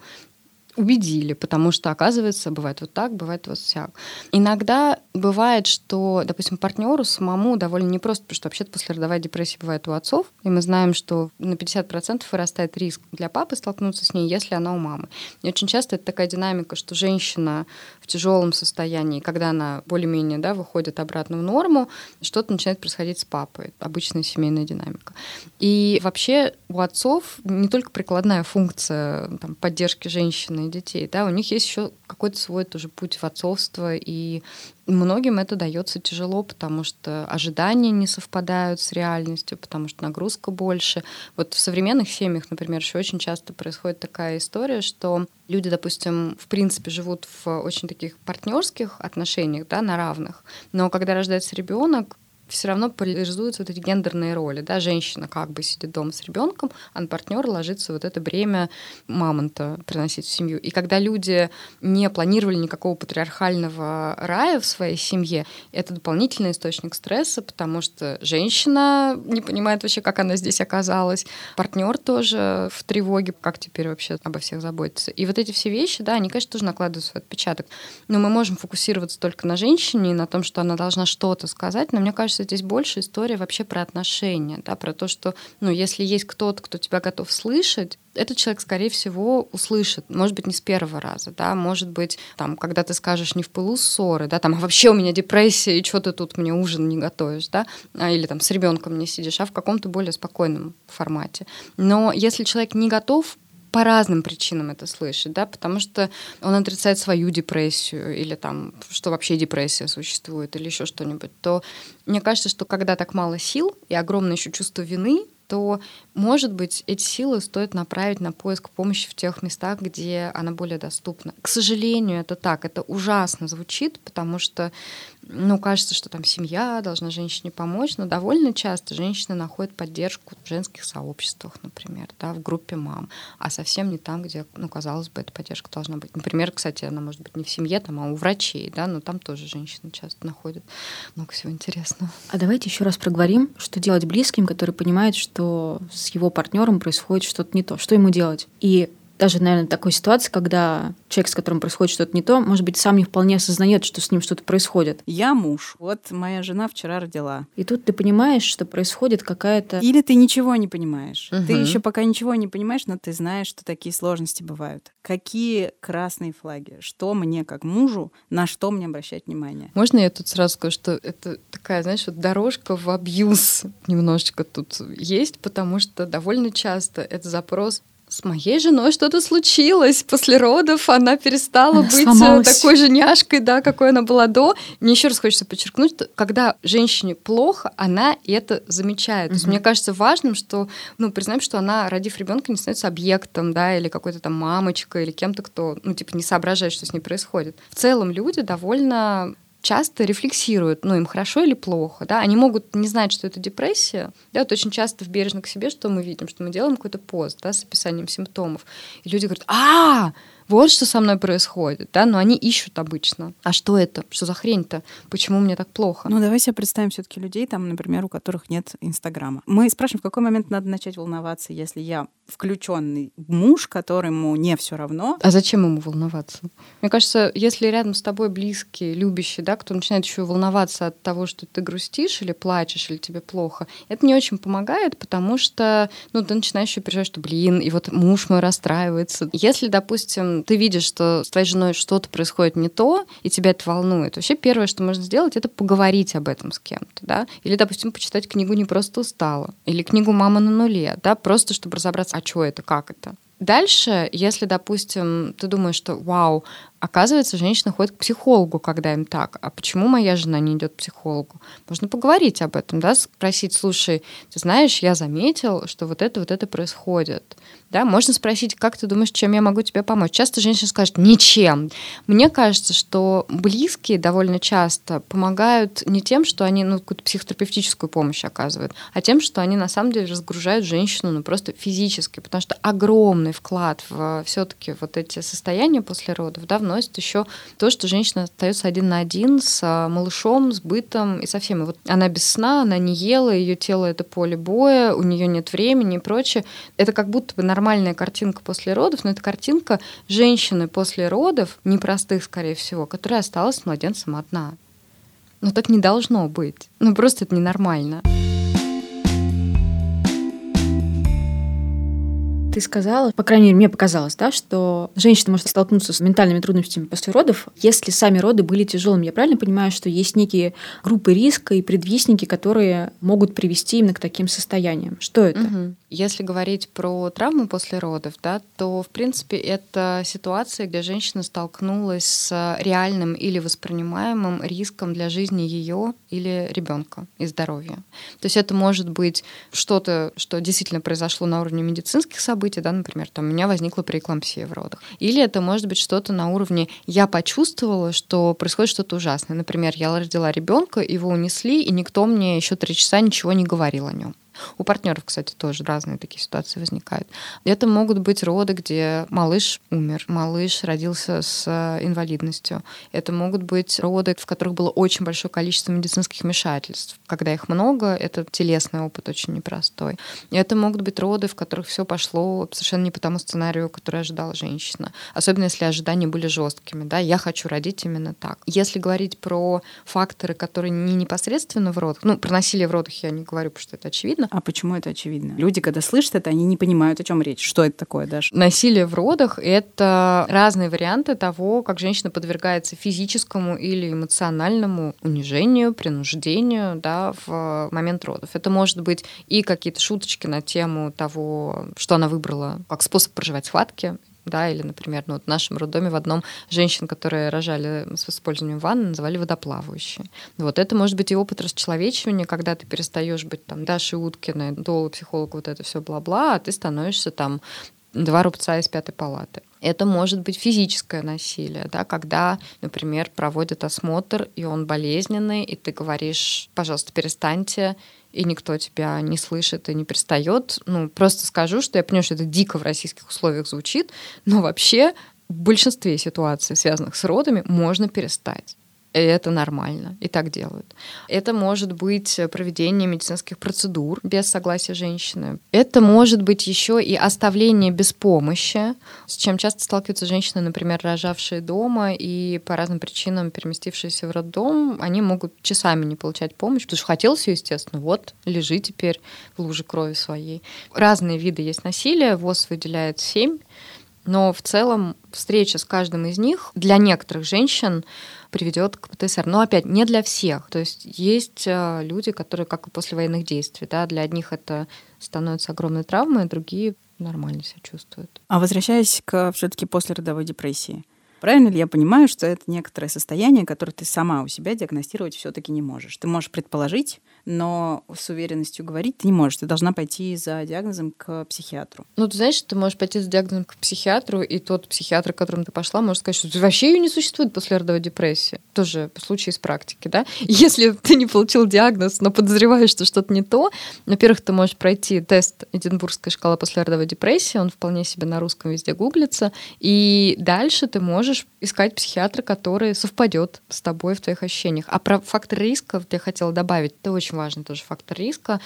убедили, потому что, оказывается, бывает вот так, бывает вот всяк. Иногда бывает, что, допустим, партнеру самому довольно непросто, потому что вообще-то послеродовая депрессия бывает у отцов, и мы знаем, что на 50% вырастает риск для папы столкнуться с ней, если она у мамы. И очень часто это такая динамика, что женщина в тяжелом состоянии, когда она более-менее да, выходит обратно в норму, что-то начинает происходить с папой. Обычная семейная динамика. И вообще у отцов не только прикладная функция там, поддержки женщины и детей, да, у них есть еще какой-то свой тоже путь в отцовство, и многим это дается тяжело, потому что ожидания не совпадают с реальностью, потому что нагрузка больше. Вот в современных семьях, например, еще очень часто происходит такая история, что люди, допустим, в принципе живут в очень таких партнерских отношениях, да, на равных, но когда рождается ребенок, все равно поляризуются вот эти гендерные роли. Да? Женщина как бы сидит дома с ребенком, а на партнера ложится вот это бремя мамонта приносить в семью. И когда люди не планировали никакого патриархального рая в своей семье, это дополнительный источник стресса, потому что женщина не понимает вообще, как она здесь оказалась, партнер тоже в тревоге, как теперь вообще обо всех заботиться. И вот эти все вещи, да, они, конечно, тоже накладывают свой отпечаток. Но мы можем фокусироваться только на женщине и на том, что она должна что-то сказать, но мне кажется, здесь больше история вообще про отношения, да, про то, что, ну, если есть кто-то, кто тебя готов слышать, этот человек, скорее всего, услышит, может быть, не с первого раза, да, может быть, там, когда ты скажешь не в пылу ссоры, да, там, а вообще у меня депрессия, и что ты тут мне ужин не готовишь, да, а, или там с ребенком не сидишь, а в каком-то более спокойном формате. Но если человек не готов по разным причинам это слышит, да, потому что он отрицает свою депрессию или там, что вообще депрессия существует или еще что-нибудь, то мне кажется, что когда так мало сил и огромное еще чувство вины, то, может быть, эти силы стоит направить на поиск помощи в тех местах, где она более доступна. К сожалению, это так, это ужасно звучит, потому что ну, кажется, что там семья должна женщине помочь, но довольно часто женщины находят поддержку в женских сообществах, например, да, в группе мам, а совсем не там, где, ну, казалось бы, эта поддержка должна быть. Например, кстати, она может быть не в семье, там, а у врачей, да, но там тоже женщины часто находят много всего интересного. А давайте еще раз проговорим, что делать близким, который понимает, что с его партнером происходит что-то не то, что ему делать. И даже, наверное, такой ситуации, когда человек, с которым происходит что-то не то, может быть, сам не вполне осознает, что с ним что-то происходит. Я муж. Вот моя жена вчера родила. И тут ты понимаешь, что происходит какая-то... Или ты ничего не понимаешь. Угу. Ты еще пока ничего не понимаешь, но ты знаешь, что такие сложности бывают. Какие красные флаги? Что мне, как мужу, на что мне обращать внимание? Можно я тут сразу скажу, что это такая, знаешь, вот дорожка в абьюз немножечко тут есть, потому что довольно часто это запрос с моей женой что-то случилось после родов, она перестала быть э, Сломалась. такой же няшкой, да, какой она была до. Мне еще раз хочется подчеркнуть, что когда женщине плохо, она это замечает. Mm-hmm. То есть мне кажется важным, что, ну, признаем, что она, родив ребенка, не становится объектом, да, или какой-то там мамочкой, или кем-то, кто, ну, типа, не соображает, что с ней происходит. В целом люди довольно часто рефлексируют, ну, им хорошо или плохо, да, они могут не знать, что это депрессия, да, вот очень часто в бережно к себе, что мы видим, что мы делаем какой-то пост, да, с описанием симптомов, и люди говорят, а, вот что со мной происходит, да, но они ищут обычно. А что это? Что за хрень-то? Почему мне так плохо? Ну, давай себе представим все-таки людей, там, например, у которых нет Инстаграма. Мы спрашиваем, в какой момент надо начать волноваться, если я включенный муж, которому не все равно. А зачем ему волноваться? Мне кажется, если рядом с тобой близкие, любящие, да, кто начинает еще волноваться от того, что ты грустишь или плачешь, или тебе плохо, это не очень помогает, потому что, ну, ты начинаешь еще переживать, что, блин, и вот муж мой расстраивается. Если, допустим, ты видишь, что с твоей женой что-то происходит не то, и тебя это волнует, вообще первое, что можно сделать, это поговорить об этом с кем-то, да, или, допустим, почитать книгу «Не просто устала», или книгу «Мама на нуле», да, просто чтобы разобраться, а что это, как это. Дальше, если, допустим, ты думаешь, что вау, оказывается, женщина ходит к психологу, когда им так, а почему моя жена не идет к психологу? Можно поговорить об этом, да, спросить, слушай, ты знаешь, я заметил, что вот это, вот это происходит. Да, можно спросить, как ты думаешь, чем я могу тебе помочь? Часто женщина скажет, ничем. Мне кажется, что близкие довольно часто помогают не тем, что они ну, какую-то психотерапевтическую помощь оказывают, а тем, что они на самом деле разгружают женщину ну, просто физически, потому что огромный вклад в все-таки вот эти состояния после родов да, вносит еще то, что женщина остается один на один с а, малышом, с бытом и со всем. И вот она без сна, она не ела, ее тело это поле боя, у нее нет времени и прочее. Это как будто бы нормально нормальная картинка после родов, но это картинка женщины после родов, непростых, скорее всего, которая осталась с младенцем одна. Ну так не должно быть. Ну просто это ненормально. Ты сказала, по крайней мере, мне показалось, да, что женщина может столкнуться с ментальными трудностями после родов, если сами роды были тяжелыми. Я правильно понимаю, что есть некие группы риска и предвестники, которые могут привести именно к таким состояниям? Что это? Угу. Если говорить про травму после родов, да, то, в принципе, это ситуация, где женщина столкнулась с реальным или воспринимаемым риском для жизни ее или ребенка и здоровья. То есть это может быть что-то, что действительно произошло на уровне медицинских событий, событие, да, например, там у меня возникла преэклампсия в родах. Или это может быть что-то на уровне «я почувствовала, что происходит что-то ужасное». Например, я родила ребенка, его унесли, и никто мне еще три часа ничего не говорил о нем. У партнеров, кстати, тоже разные такие ситуации возникают. Это могут быть роды, где малыш умер, малыш родился с э, инвалидностью. Это могут быть роды, в которых было очень большое количество медицинских вмешательств. Когда их много, это телесный опыт очень непростой. И это могут быть роды, в которых все пошло совершенно не по тому сценарию, который ожидала женщина. Особенно если ожидания были жесткими. Да? Я хочу родить именно так. Если говорить про факторы, которые не непосредственно в родах, ну, про насилие в родах я не говорю, потому что это очевидно, очевидно. А почему это очевидно? Люди, когда слышат это, они не понимают, о чем речь. Что это такое даже? Насилие в родах — это разные варианты того, как женщина подвергается физическому или эмоциональному унижению, принуждению да, в момент родов. Это может быть и какие-то шуточки на тему того, что она выбрала как способ проживать схватки, да, или, например, ну, вот в нашем роддоме в одном женщин, которые рожали с использованием ванны, называли водоплавающие. Вот это может быть и опыт расчеловечивания, когда ты перестаешь быть там Дашей Уткиной, долу психолог, вот это все бла-бла, а ты становишься там два рубца из пятой палаты. Это может быть физическое насилие, да, когда, например, проводят осмотр, и он болезненный, и ты говоришь, пожалуйста, перестаньте, и никто тебя не слышит и не пристает. Ну, просто скажу, что я понимаю, что это дико в российских условиях звучит, но вообще в большинстве ситуаций, связанных с родами, можно перестать. И это нормально, и так делают. Это может быть проведение медицинских процедур без согласия женщины. Это может быть еще и оставление без помощи, с чем часто сталкиваются женщины, например, рожавшие дома и по разным причинам переместившиеся в роддом, они могут часами не получать помощь, потому что хотелось ее, естественно, вот, лежи теперь в луже крови своей. Разные виды есть насилия, ВОЗ выделяет семь, но в целом встреча с каждым из них для некоторых женщин приведет к ПТСР. Но опять не для всех. То есть есть э, люди, которые как и после военных действий, да, для одних это становится огромной травмой, а другие нормально себя чувствуют. А возвращаясь к все-таки послеродовой депрессии, Правильно ли я понимаю, что это некоторое состояние, которое ты сама у себя диагностировать все-таки не можешь? Ты можешь предположить, но с уверенностью говорить ты не можешь. Ты должна пойти за диагнозом к психиатру. Ну, ты знаешь, ты можешь пойти за диагнозом к психиатру, и тот психиатр, к которому ты пошла, может сказать, что вообще ее не существует после родовой депрессии. Тоже случаю из практики, да? Если ты не получил диагноз, но подозреваешь, что что-то не то, во-первых, ты можешь пройти тест Эдинбургской шкалы после родовой депрессии, он вполне себе на русском везде гуглится, и дальше ты можешь искать психиатра, который совпадет с тобой в твоих ощущениях. А про фактор риска я хотела добавить, это очень очень важный тоже фактор риска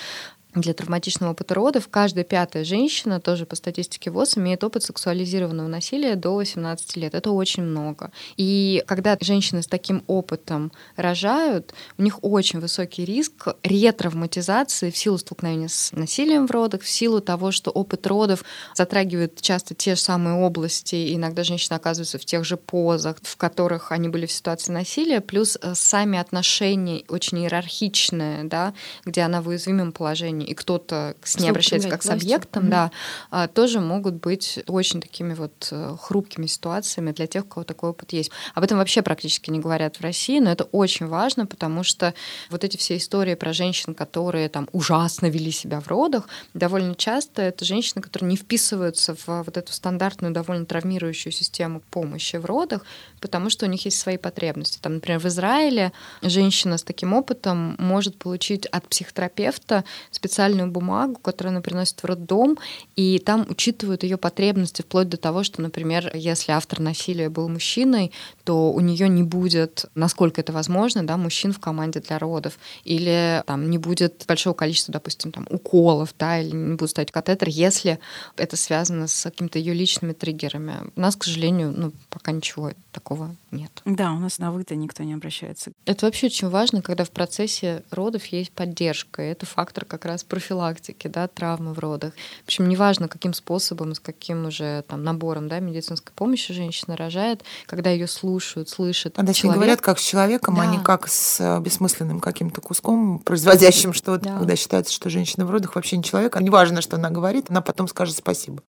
для травматичного опыта родов. Каждая пятая женщина, тоже по статистике ВОЗ, имеет опыт сексуализированного насилия до 18 лет. Это очень много. И когда женщины с таким опытом рожают, у них очень высокий риск ретравматизации в силу столкновения с насилием в родах, в силу того, что опыт родов затрагивает часто те же самые области, иногда женщины оказываются в тех же позах, в которых они были в ситуации насилия, плюс э, сами отношения очень иерархичные, да, где она в уязвимом положении, и кто-то с ней обращается как с объектом, да, а, тоже могут быть очень такими вот э, хрупкими ситуациями для тех, у кого такой опыт есть. Об этом вообще практически не говорят в России, но это очень важно, потому что вот эти все истории про женщин, которые там ужасно вели себя в родах, довольно часто это женщины, которые не вписываются в вот эту стандартную, довольно травмирующую систему помощи в родах, потому что у них есть свои потребности. Там, например, в Израиле женщина с таким опытом может получить от психотерапевта специальную специальную бумагу, которую она приносит в роддом, и там учитывают ее потребности вплоть до того, что, например, если автор насилия был мужчиной, то у нее не будет, насколько это возможно, да, мужчин в команде для родов, или там не будет большого количества, допустим, там уколов, да, или не будут ставить катетер, если это связано с какими-то ее личными триггерами. У нас, к сожалению, ну, пока ничего такого нет. Да, у нас на вы-то никто не обращается. Это вообще очень важно, когда в процессе родов есть поддержка. И это фактор как раз профилактики, да, травмы в родах. В общем, неважно, каким способом, с каким уже там набором да, медицинской помощи женщина рожает, когда ее слушают, слышат. Когда человек... говорят как с человеком, да. а не как с э, бессмысленным каким-то куском, производящим что-то, да. когда считается, что женщина в родах вообще не человек. А неважно, что она говорит, она потом скажет спасибо.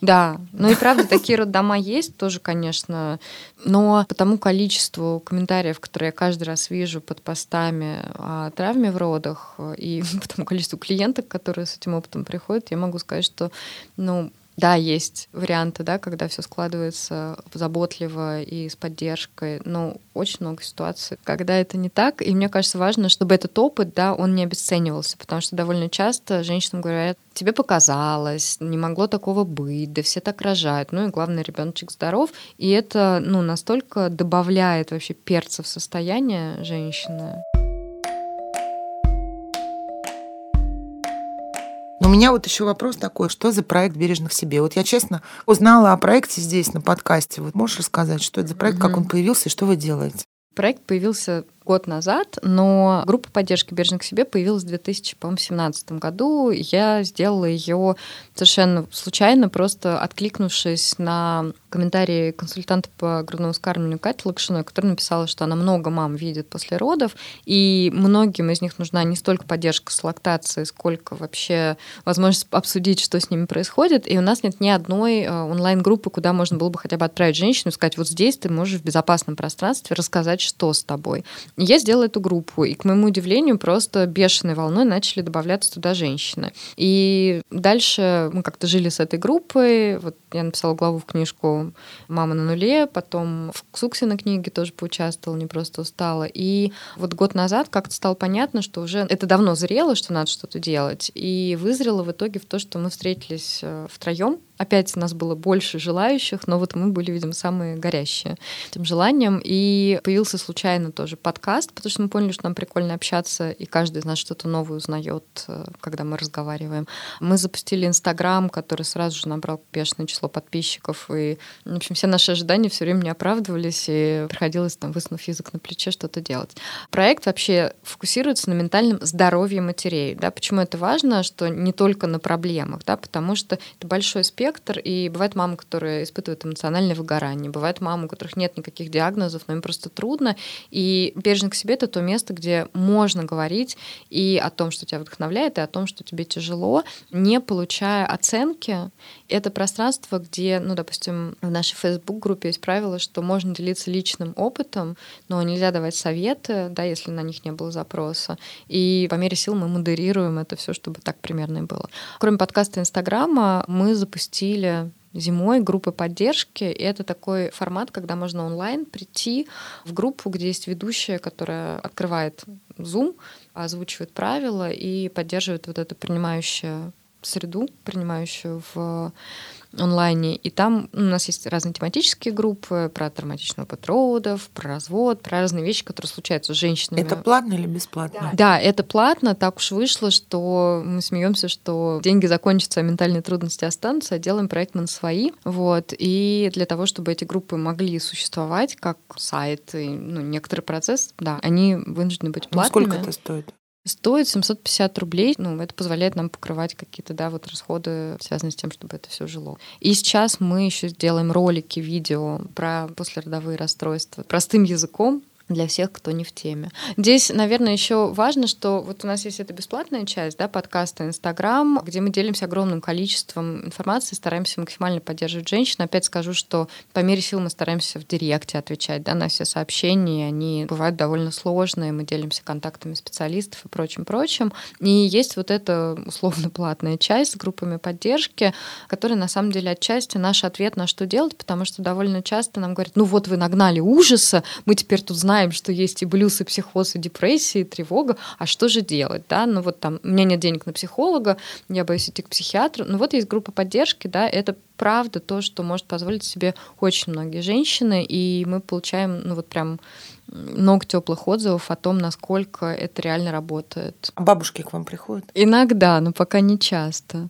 Да, ну и правда, такие роддома есть тоже, конечно, но по тому количеству комментариев, которые я каждый раз вижу под постами о травме в родах, и по тому количеству клиенток, которые с этим опытом приходят, я могу сказать, что, ну, да, есть варианты, да, когда все складывается заботливо и с поддержкой, но очень много ситуаций, когда это не так. И мне кажется, важно, чтобы этот опыт, да, он не обесценивался, потому что довольно часто женщинам говорят, тебе показалось, не могло такого быть, да все так рожают. Ну и главное, ребеночек здоров. И это, ну, настолько добавляет вообще перца в состояние женщины. У меня вот еще вопрос такой, что за проект «Бережно к себе»? Вот я, честно, узнала о проекте здесь, на подкасте. Вот можешь рассказать, что это за проект, как он появился и что вы делаете? Проект появился год назад, но группа поддержки «Бережно к себе» появилась в 2017 году. Я сделала ее совершенно случайно, просто откликнувшись на комментарии консультанта по грудному вскармливанию Кати Лакшиной, которая написала, что она много мам видит после родов, и многим из них нужна не столько поддержка с лактацией, сколько вообще возможность обсудить, что с ними происходит. И у нас нет ни одной э, онлайн-группы, куда можно было бы хотя бы отправить женщину и сказать, вот здесь ты можешь в безопасном пространстве рассказать, что с тобой. Я сделала эту группу, и, к моему удивлению, просто бешеной волной начали добавляться туда женщины. И дальше мы как-то жили с этой группой. Вот я написала главу в книжку «Мама на нуле», потом в Ксуксе на книге тоже поучаствовала, не просто устала. И вот год назад как-то стало понятно, что уже это давно зрело, что надо что-то делать, и вызрело в итоге в то, что мы встретились э, втроем опять у нас было больше желающих, но вот мы были, видимо, самые горящие этим желанием. И появился случайно тоже подкаст, потому что мы поняли, что нам прикольно общаться, и каждый из нас что-то новое узнает, э, когда мы разговариваем. Мы запустили Инстаграм, который сразу же набрал бешеное число подписчиков, и, в общем, все наши ожидания все время не оправдывались, и приходилось там, высунув язык на плече, что-то делать. Проект вообще фокусируется на ментальном здоровье матерей. Да? Почему это важно, что не только на проблемах, да? потому что это большой спектр спектр, и бывают мамы, которые испытывают эмоциональное выгорание, бывают мамы, у которых нет никаких диагнозов, но им просто трудно, и бережно к себе — это то место, где можно говорить и о том, что тебя вдохновляет, и о том, что тебе тяжело, не получая оценки. Это пространство, где, ну, допустим, в нашей Facebook-группе есть правило, что можно делиться личным опытом, но нельзя давать советы, да, если на них не было запроса. И по мере сил мы модерируем это все, чтобы так примерно и было. Кроме подкаста Инстаграма, мы запустили запустили зимой группы поддержки. И это такой формат, когда можно онлайн прийти в группу, где есть ведущая, которая открывает Zoom, озвучивает правила и поддерживает вот эту принимающую среду, принимающую в онлайне. И там у нас есть разные тематические группы про травматичный опыт родов, про развод, про разные вещи, которые случаются с женщинами. Это платно или бесплатно? Да, да это платно. Так уж вышло, что мы смеемся, что деньги закончатся, а ментальные трудности останутся, а делаем проект мы на свои. Вот. И для того, чтобы эти группы могли существовать как сайт, и, ну, некоторый процесс, да, они вынуждены быть платными. Ну, сколько это стоит? Стоит 750 рублей. Ну, это позволяет нам покрывать какие-то, да, вот расходы, связанные с тем, чтобы это все жило. И сейчас мы еще сделаем ролики, видео про послеродовые расстройства простым языком, для всех, кто не в теме. Здесь, наверное, еще важно, что вот у нас есть эта бесплатная часть, да, подкаста Инстаграм, где мы делимся огромным количеством информации, стараемся максимально поддерживать женщин. Опять скажу, что по мере сил мы стараемся в директе отвечать да, на все сообщения, они бывают довольно сложные, мы делимся контактами специалистов и прочим-прочим. И есть вот эта условно платная часть с группами поддержки, которая на самом деле отчасти наш ответ на что делать, потому что довольно часто нам говорят, ну вот вы нагнали ужаса, мы теперь тут знаем, знаем, что есть и блюз, и психоз, и депрессия, и тревога, а что же делать, да, ну вот там, у меня нет денег на психолога, я боюсь идти к психиатру, ну вот есть группа поддержки, да, это правда то, что может позволить себе очень многие женщины, и мы получаем, ну вот прям много теплых отзывов о том, насколько это реально работает. А бабушки к вам приходят? Иногда, но пока не часто.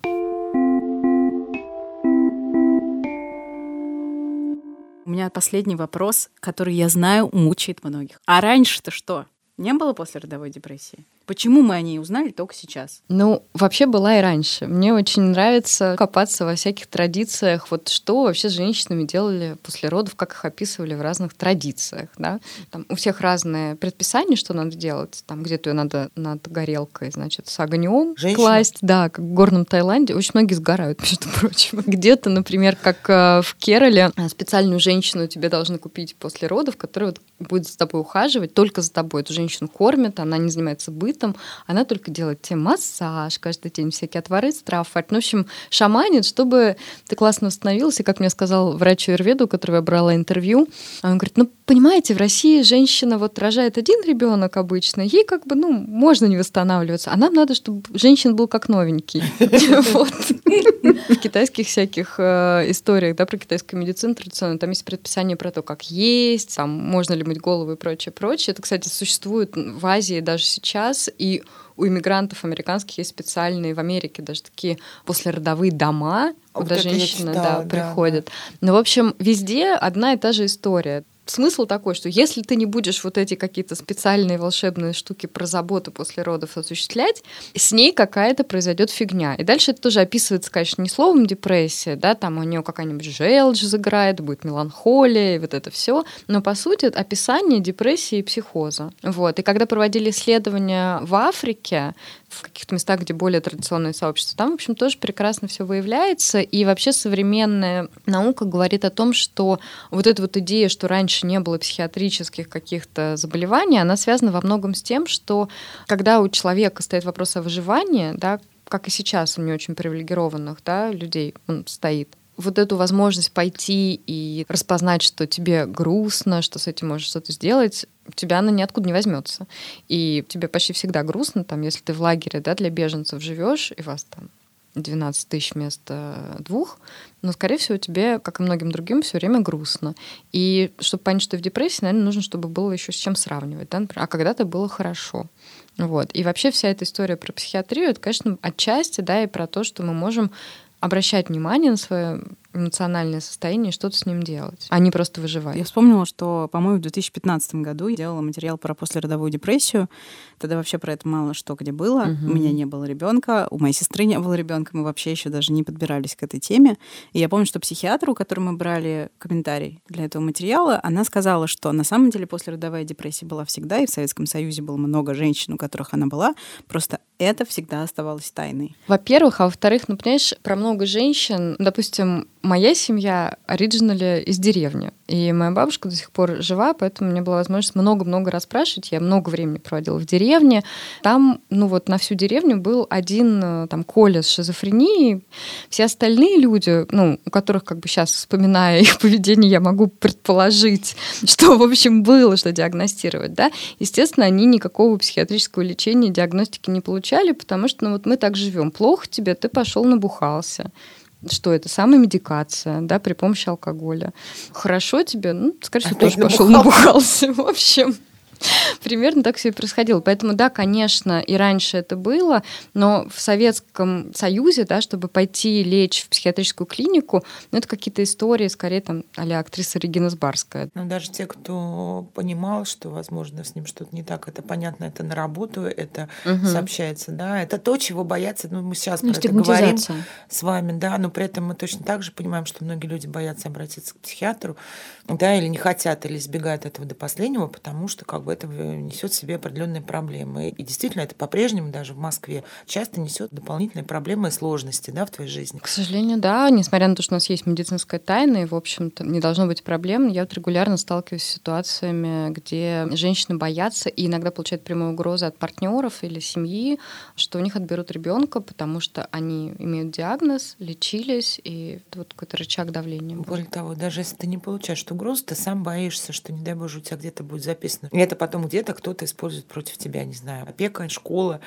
У меня последний вопрос, который я знаю мучает многих. А раньше-то что? Не было после родовой депрессии? Почему мы о ней узнали только сейчас? Ну, вообще была и раньше. Мне очень нравится копаться во всяких традициях. Вот что вообще с женщинами делали после родов, как их описывали в разных традициях. Да? Там у всех разные предписания, что надо делать. Там где-то ее надо над горелкой, значит, с огнем класть. Да, как в горном Таиланде. Очень многие сгорают, между прочим. Где-то, например, как э, в Кероле, э, специальную женщину тебе должны купить после родов, которая вот будет за тобой ухаживать, только за тобой. Эту женщину кормят, она не занимается бытом, бытом, она только делает тебе массаж каждый день, всякие отвары трав. Ну, в общем, шаманит, чтобы ты классно восстановился. Как мне сказал врач Юрведу, у которого я брала интервью, он говорит, ну, понимаете, в России женщина вот рожает один ребенок обычно, ей как бы, ну, можно не восстанавливаться, а нам надо, чтобы женщин был как новенький. В китайских всяких э, историях, да, про китайскую медицину традиционно, там есть предписание про то, как есть, там, можно ли мыть голову и прочее, прочее. Это, кстати, существует в Азии даже сейчас, и у иммигрантов американских есть специальные в Америке даже такие послеродовые дома, куда женщины да, приходят. Ну, в общем, везде одна и та же история смысл такой, что если ты не будешь вот эти какие-то специальные волшебные штуки про заботу после родов осуществлять, с ней какая-то произойдет фигня. И дальше это тоже описывается, конечно, не словом депрессия, да, там у нее какая-нибудь желчь загорает, будет меланхолия, и вот это все. Но по сути это описание депрессии и психоза. Вот. И когда проводили исследования в Африке, в каких-то местах, где более традиционные сообщества, там, в общем, тоже прекрасно все выявляется. И вообще современная наука говорит о том, что вот эта вот идея, что раньше не было психиатрических каких-то заболеваний, она связана во многом с тем, что когда у человека стоит вопрос о выживании, да, как и сейчас у не очень привилегированных да, людей он стоит, вот эту возможность пойти и распознать, что тебе грустно, что с этим можешь что-то сделать, тебя она ниоткуда не возьмется. И тебе почти всегда грустно, там, если ты в лагере да, для беженцев живешь, и вас там 12 тысяч вместо двух, но, скорее всего, тебе, как и многим другим, все время грустно. И чтобы понять, что ты в депрессии, наверное, нужно, чтобы было еще с чем сравнивать. Да? А когда-то было хорошо. Вот. И вообще вся эта история про психиатрию, это, конечно, отчасти, да, и про то, что мы можем обращать внимание на свое эмоциональное состояние и что-то с ним делать, а не просто выживать. Я вспомнила, что, по-моему, в 2015 году я делала материал про послеродовую депрессию. Тогда вообще про это мало что где было. Угу. У меня не было ребенка, у моей сестры не было ребенка, мы вообще еще даже не подбирались к этой теме. И я помню, что психиатру, у которой мы брали комментарий для этого материала, она сказала, что на самом деле послеродовая депрессия была всегда, и в Советском Союзе было много женщин, у которых она была, просто это всегда оставалось тайной. Во-первых, а во-вторых, ну, понимаешь, про много женщин, допустим, моя семья оригинали из деревни. И моя бабушка до сих пор жива, поэтому у меня была возможность много-много раз спрашивать. Я много времени проводила в деревне. Там, ну вот на всю деревню был один э, там Коля с шизофренией. Все остальные люди, ну, у которых как бы сейчас, вспоминая их поведение, я могу предположить, что, в общем, было, что диагностировать, да, естественно, они никакого психиатрического лечения, диагностики не получали, потому что, ну вот мы так живем. Плохо тебе, ты пошел набухался что это самомедикация, да, при помощи алкоголя. Хорошо тебе, ну, скорее всего, тоже пошел набухался. В общем, Примерно так все и происходило. Поэтому, да, конечно, и раньше это было, но в Советском Союзе, да, чтобы пойти лечь в психиатрическую клинику, ну, это какие-то истории, скорее, там, а актриса Регина Сбарская. Но даже те, кто понимал, что, возможно, с ним что-то не так, это понятно, это на работу, это угу. сообщается, да, это то, чего боятся, ну, мы сейчас ну, про это говорим с вами, да, но при этом мы точно так же понимаем, что многие люди боятся обратиться к психиатру, да, или не хотят, или избегают этого до последнего, потому что, как бы, это несет в себе определенные проблемы. И действительно, это по-прежнему даже в Москве часто несет дополнительные проблемы и сложности да, в твоей жизни. К сожалению, да. Несмотря на то, что у нас есть медицинская тайна, и, в общем-то, не должно быть проблем, я вот регулярно сталкиваюсь с ситуациями, где женщины боятся и иногда получают прямую угрозу от партнеров или семьи, что у них отберут ребенка, потому что они имеют диагноз, лечились, и вот какой-то рычаг давления. Более того, даже если ты не получаешь эту угрозу, ты сам боишься, что, не дай боже, у тебя где-то будет записано. И это потом где-то кто-то использует против тебя, не знаю, опека, школа.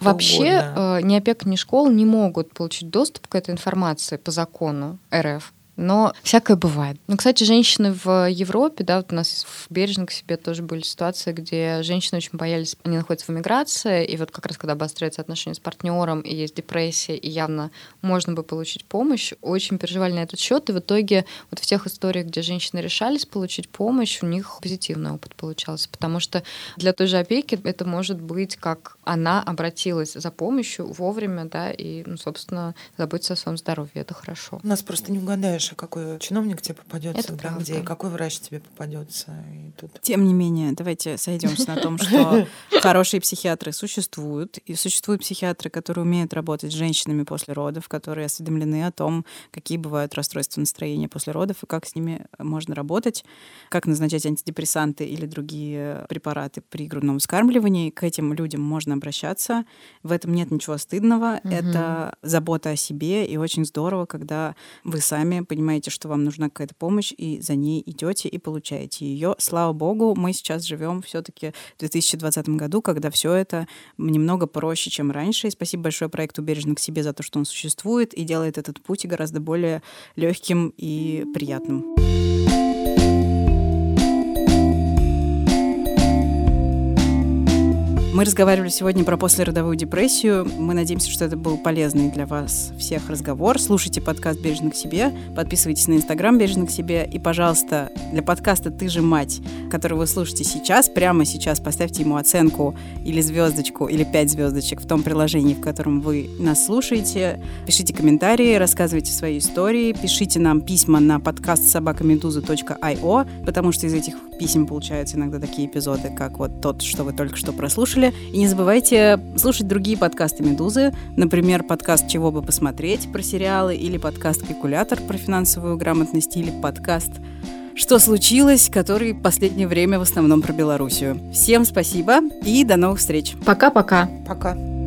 Вообще угодно. э, ни опека, ни школа не могут получить доступ к этой информации по закону РФ но всякое бывает. Ну, кстати, женщины в Европе, да, вот у нас в Бережном к себе тоже были ситуации, где женщины очень боялись, они находятся в эмиграции, и вот как раз когда обостряются отношения с партнером, и есть депрессия, и явно можно бы получить помощь, очень переживали на этот счет, и в итоге вот в тех историях, где женщины решались получить помощь, у них позитивный опыт получался, потому что для той же опеки это может быть как она обратилась за помощью вовремя, да, и, ну, собственно, заботиться о своем здоровье, это хорошо. У нас просто не угадаешь, знаешь, какой чиновник тебе попадется, да, где, какой врач тебе попадется. И тут... Тем не менее, давайте сойдемся на том, что хорошие психиатры существуют, и существуют психиатры, которые умеют работать с женщинами после родов, которые осведомлены о том, какие бывают расстройства настроения после родов и как с ними можно работать, как назначать антидепрессанты или другие препараты при грудном вскармливании. К этим людям можно обращаться. В этом нет ничего стыдного. Мгм. Это забота о себе, и очень здорово, когда вы сами понимаете, что вам нужна какая-то помощь, и за ней идете и получаете ее. Слава богу, мы сейчас живем все-таки в 2020 году, когда все это немного проще, чем раньше. И спасибо большое проекту «Бережно к себе» за то, что он существует и делает этот путь гораздо более легким и приятным. Мы разговаривали сегодня про послеродовую депрессию. Мы надеемся, что это был полезный для вас всех разговор. Слушайте подкаст «Бережно к себе», подписывайтесь на Инстаграм «Бережно к себе» и, пожалуйста, для подкаста «Ты же мать», который вы слушаете сейчас, прямо сейчас поставьте ему оценку или звездочку, или пять звездочек в том приложении, в котором вы нас слушаете. Пишите комментарии, рассказывайте свои истории, пишите нам письма на подкаст собакамедуза.io, потому что из этих писем получаются иногда такие эпизоды, как вот тот, что вы только что прослушали. И не забывайте слушать другие подкасты «Медузы», например, подкаст «Чего бы посмотреть» про сериалы, или подкаст «Калькулятор» про финансовую грамотность, или подкаст «Что случилось?», который в последнее время в основном про Белоруссию. Всем спасибо и до новых встреч! Пока-пока. Пока.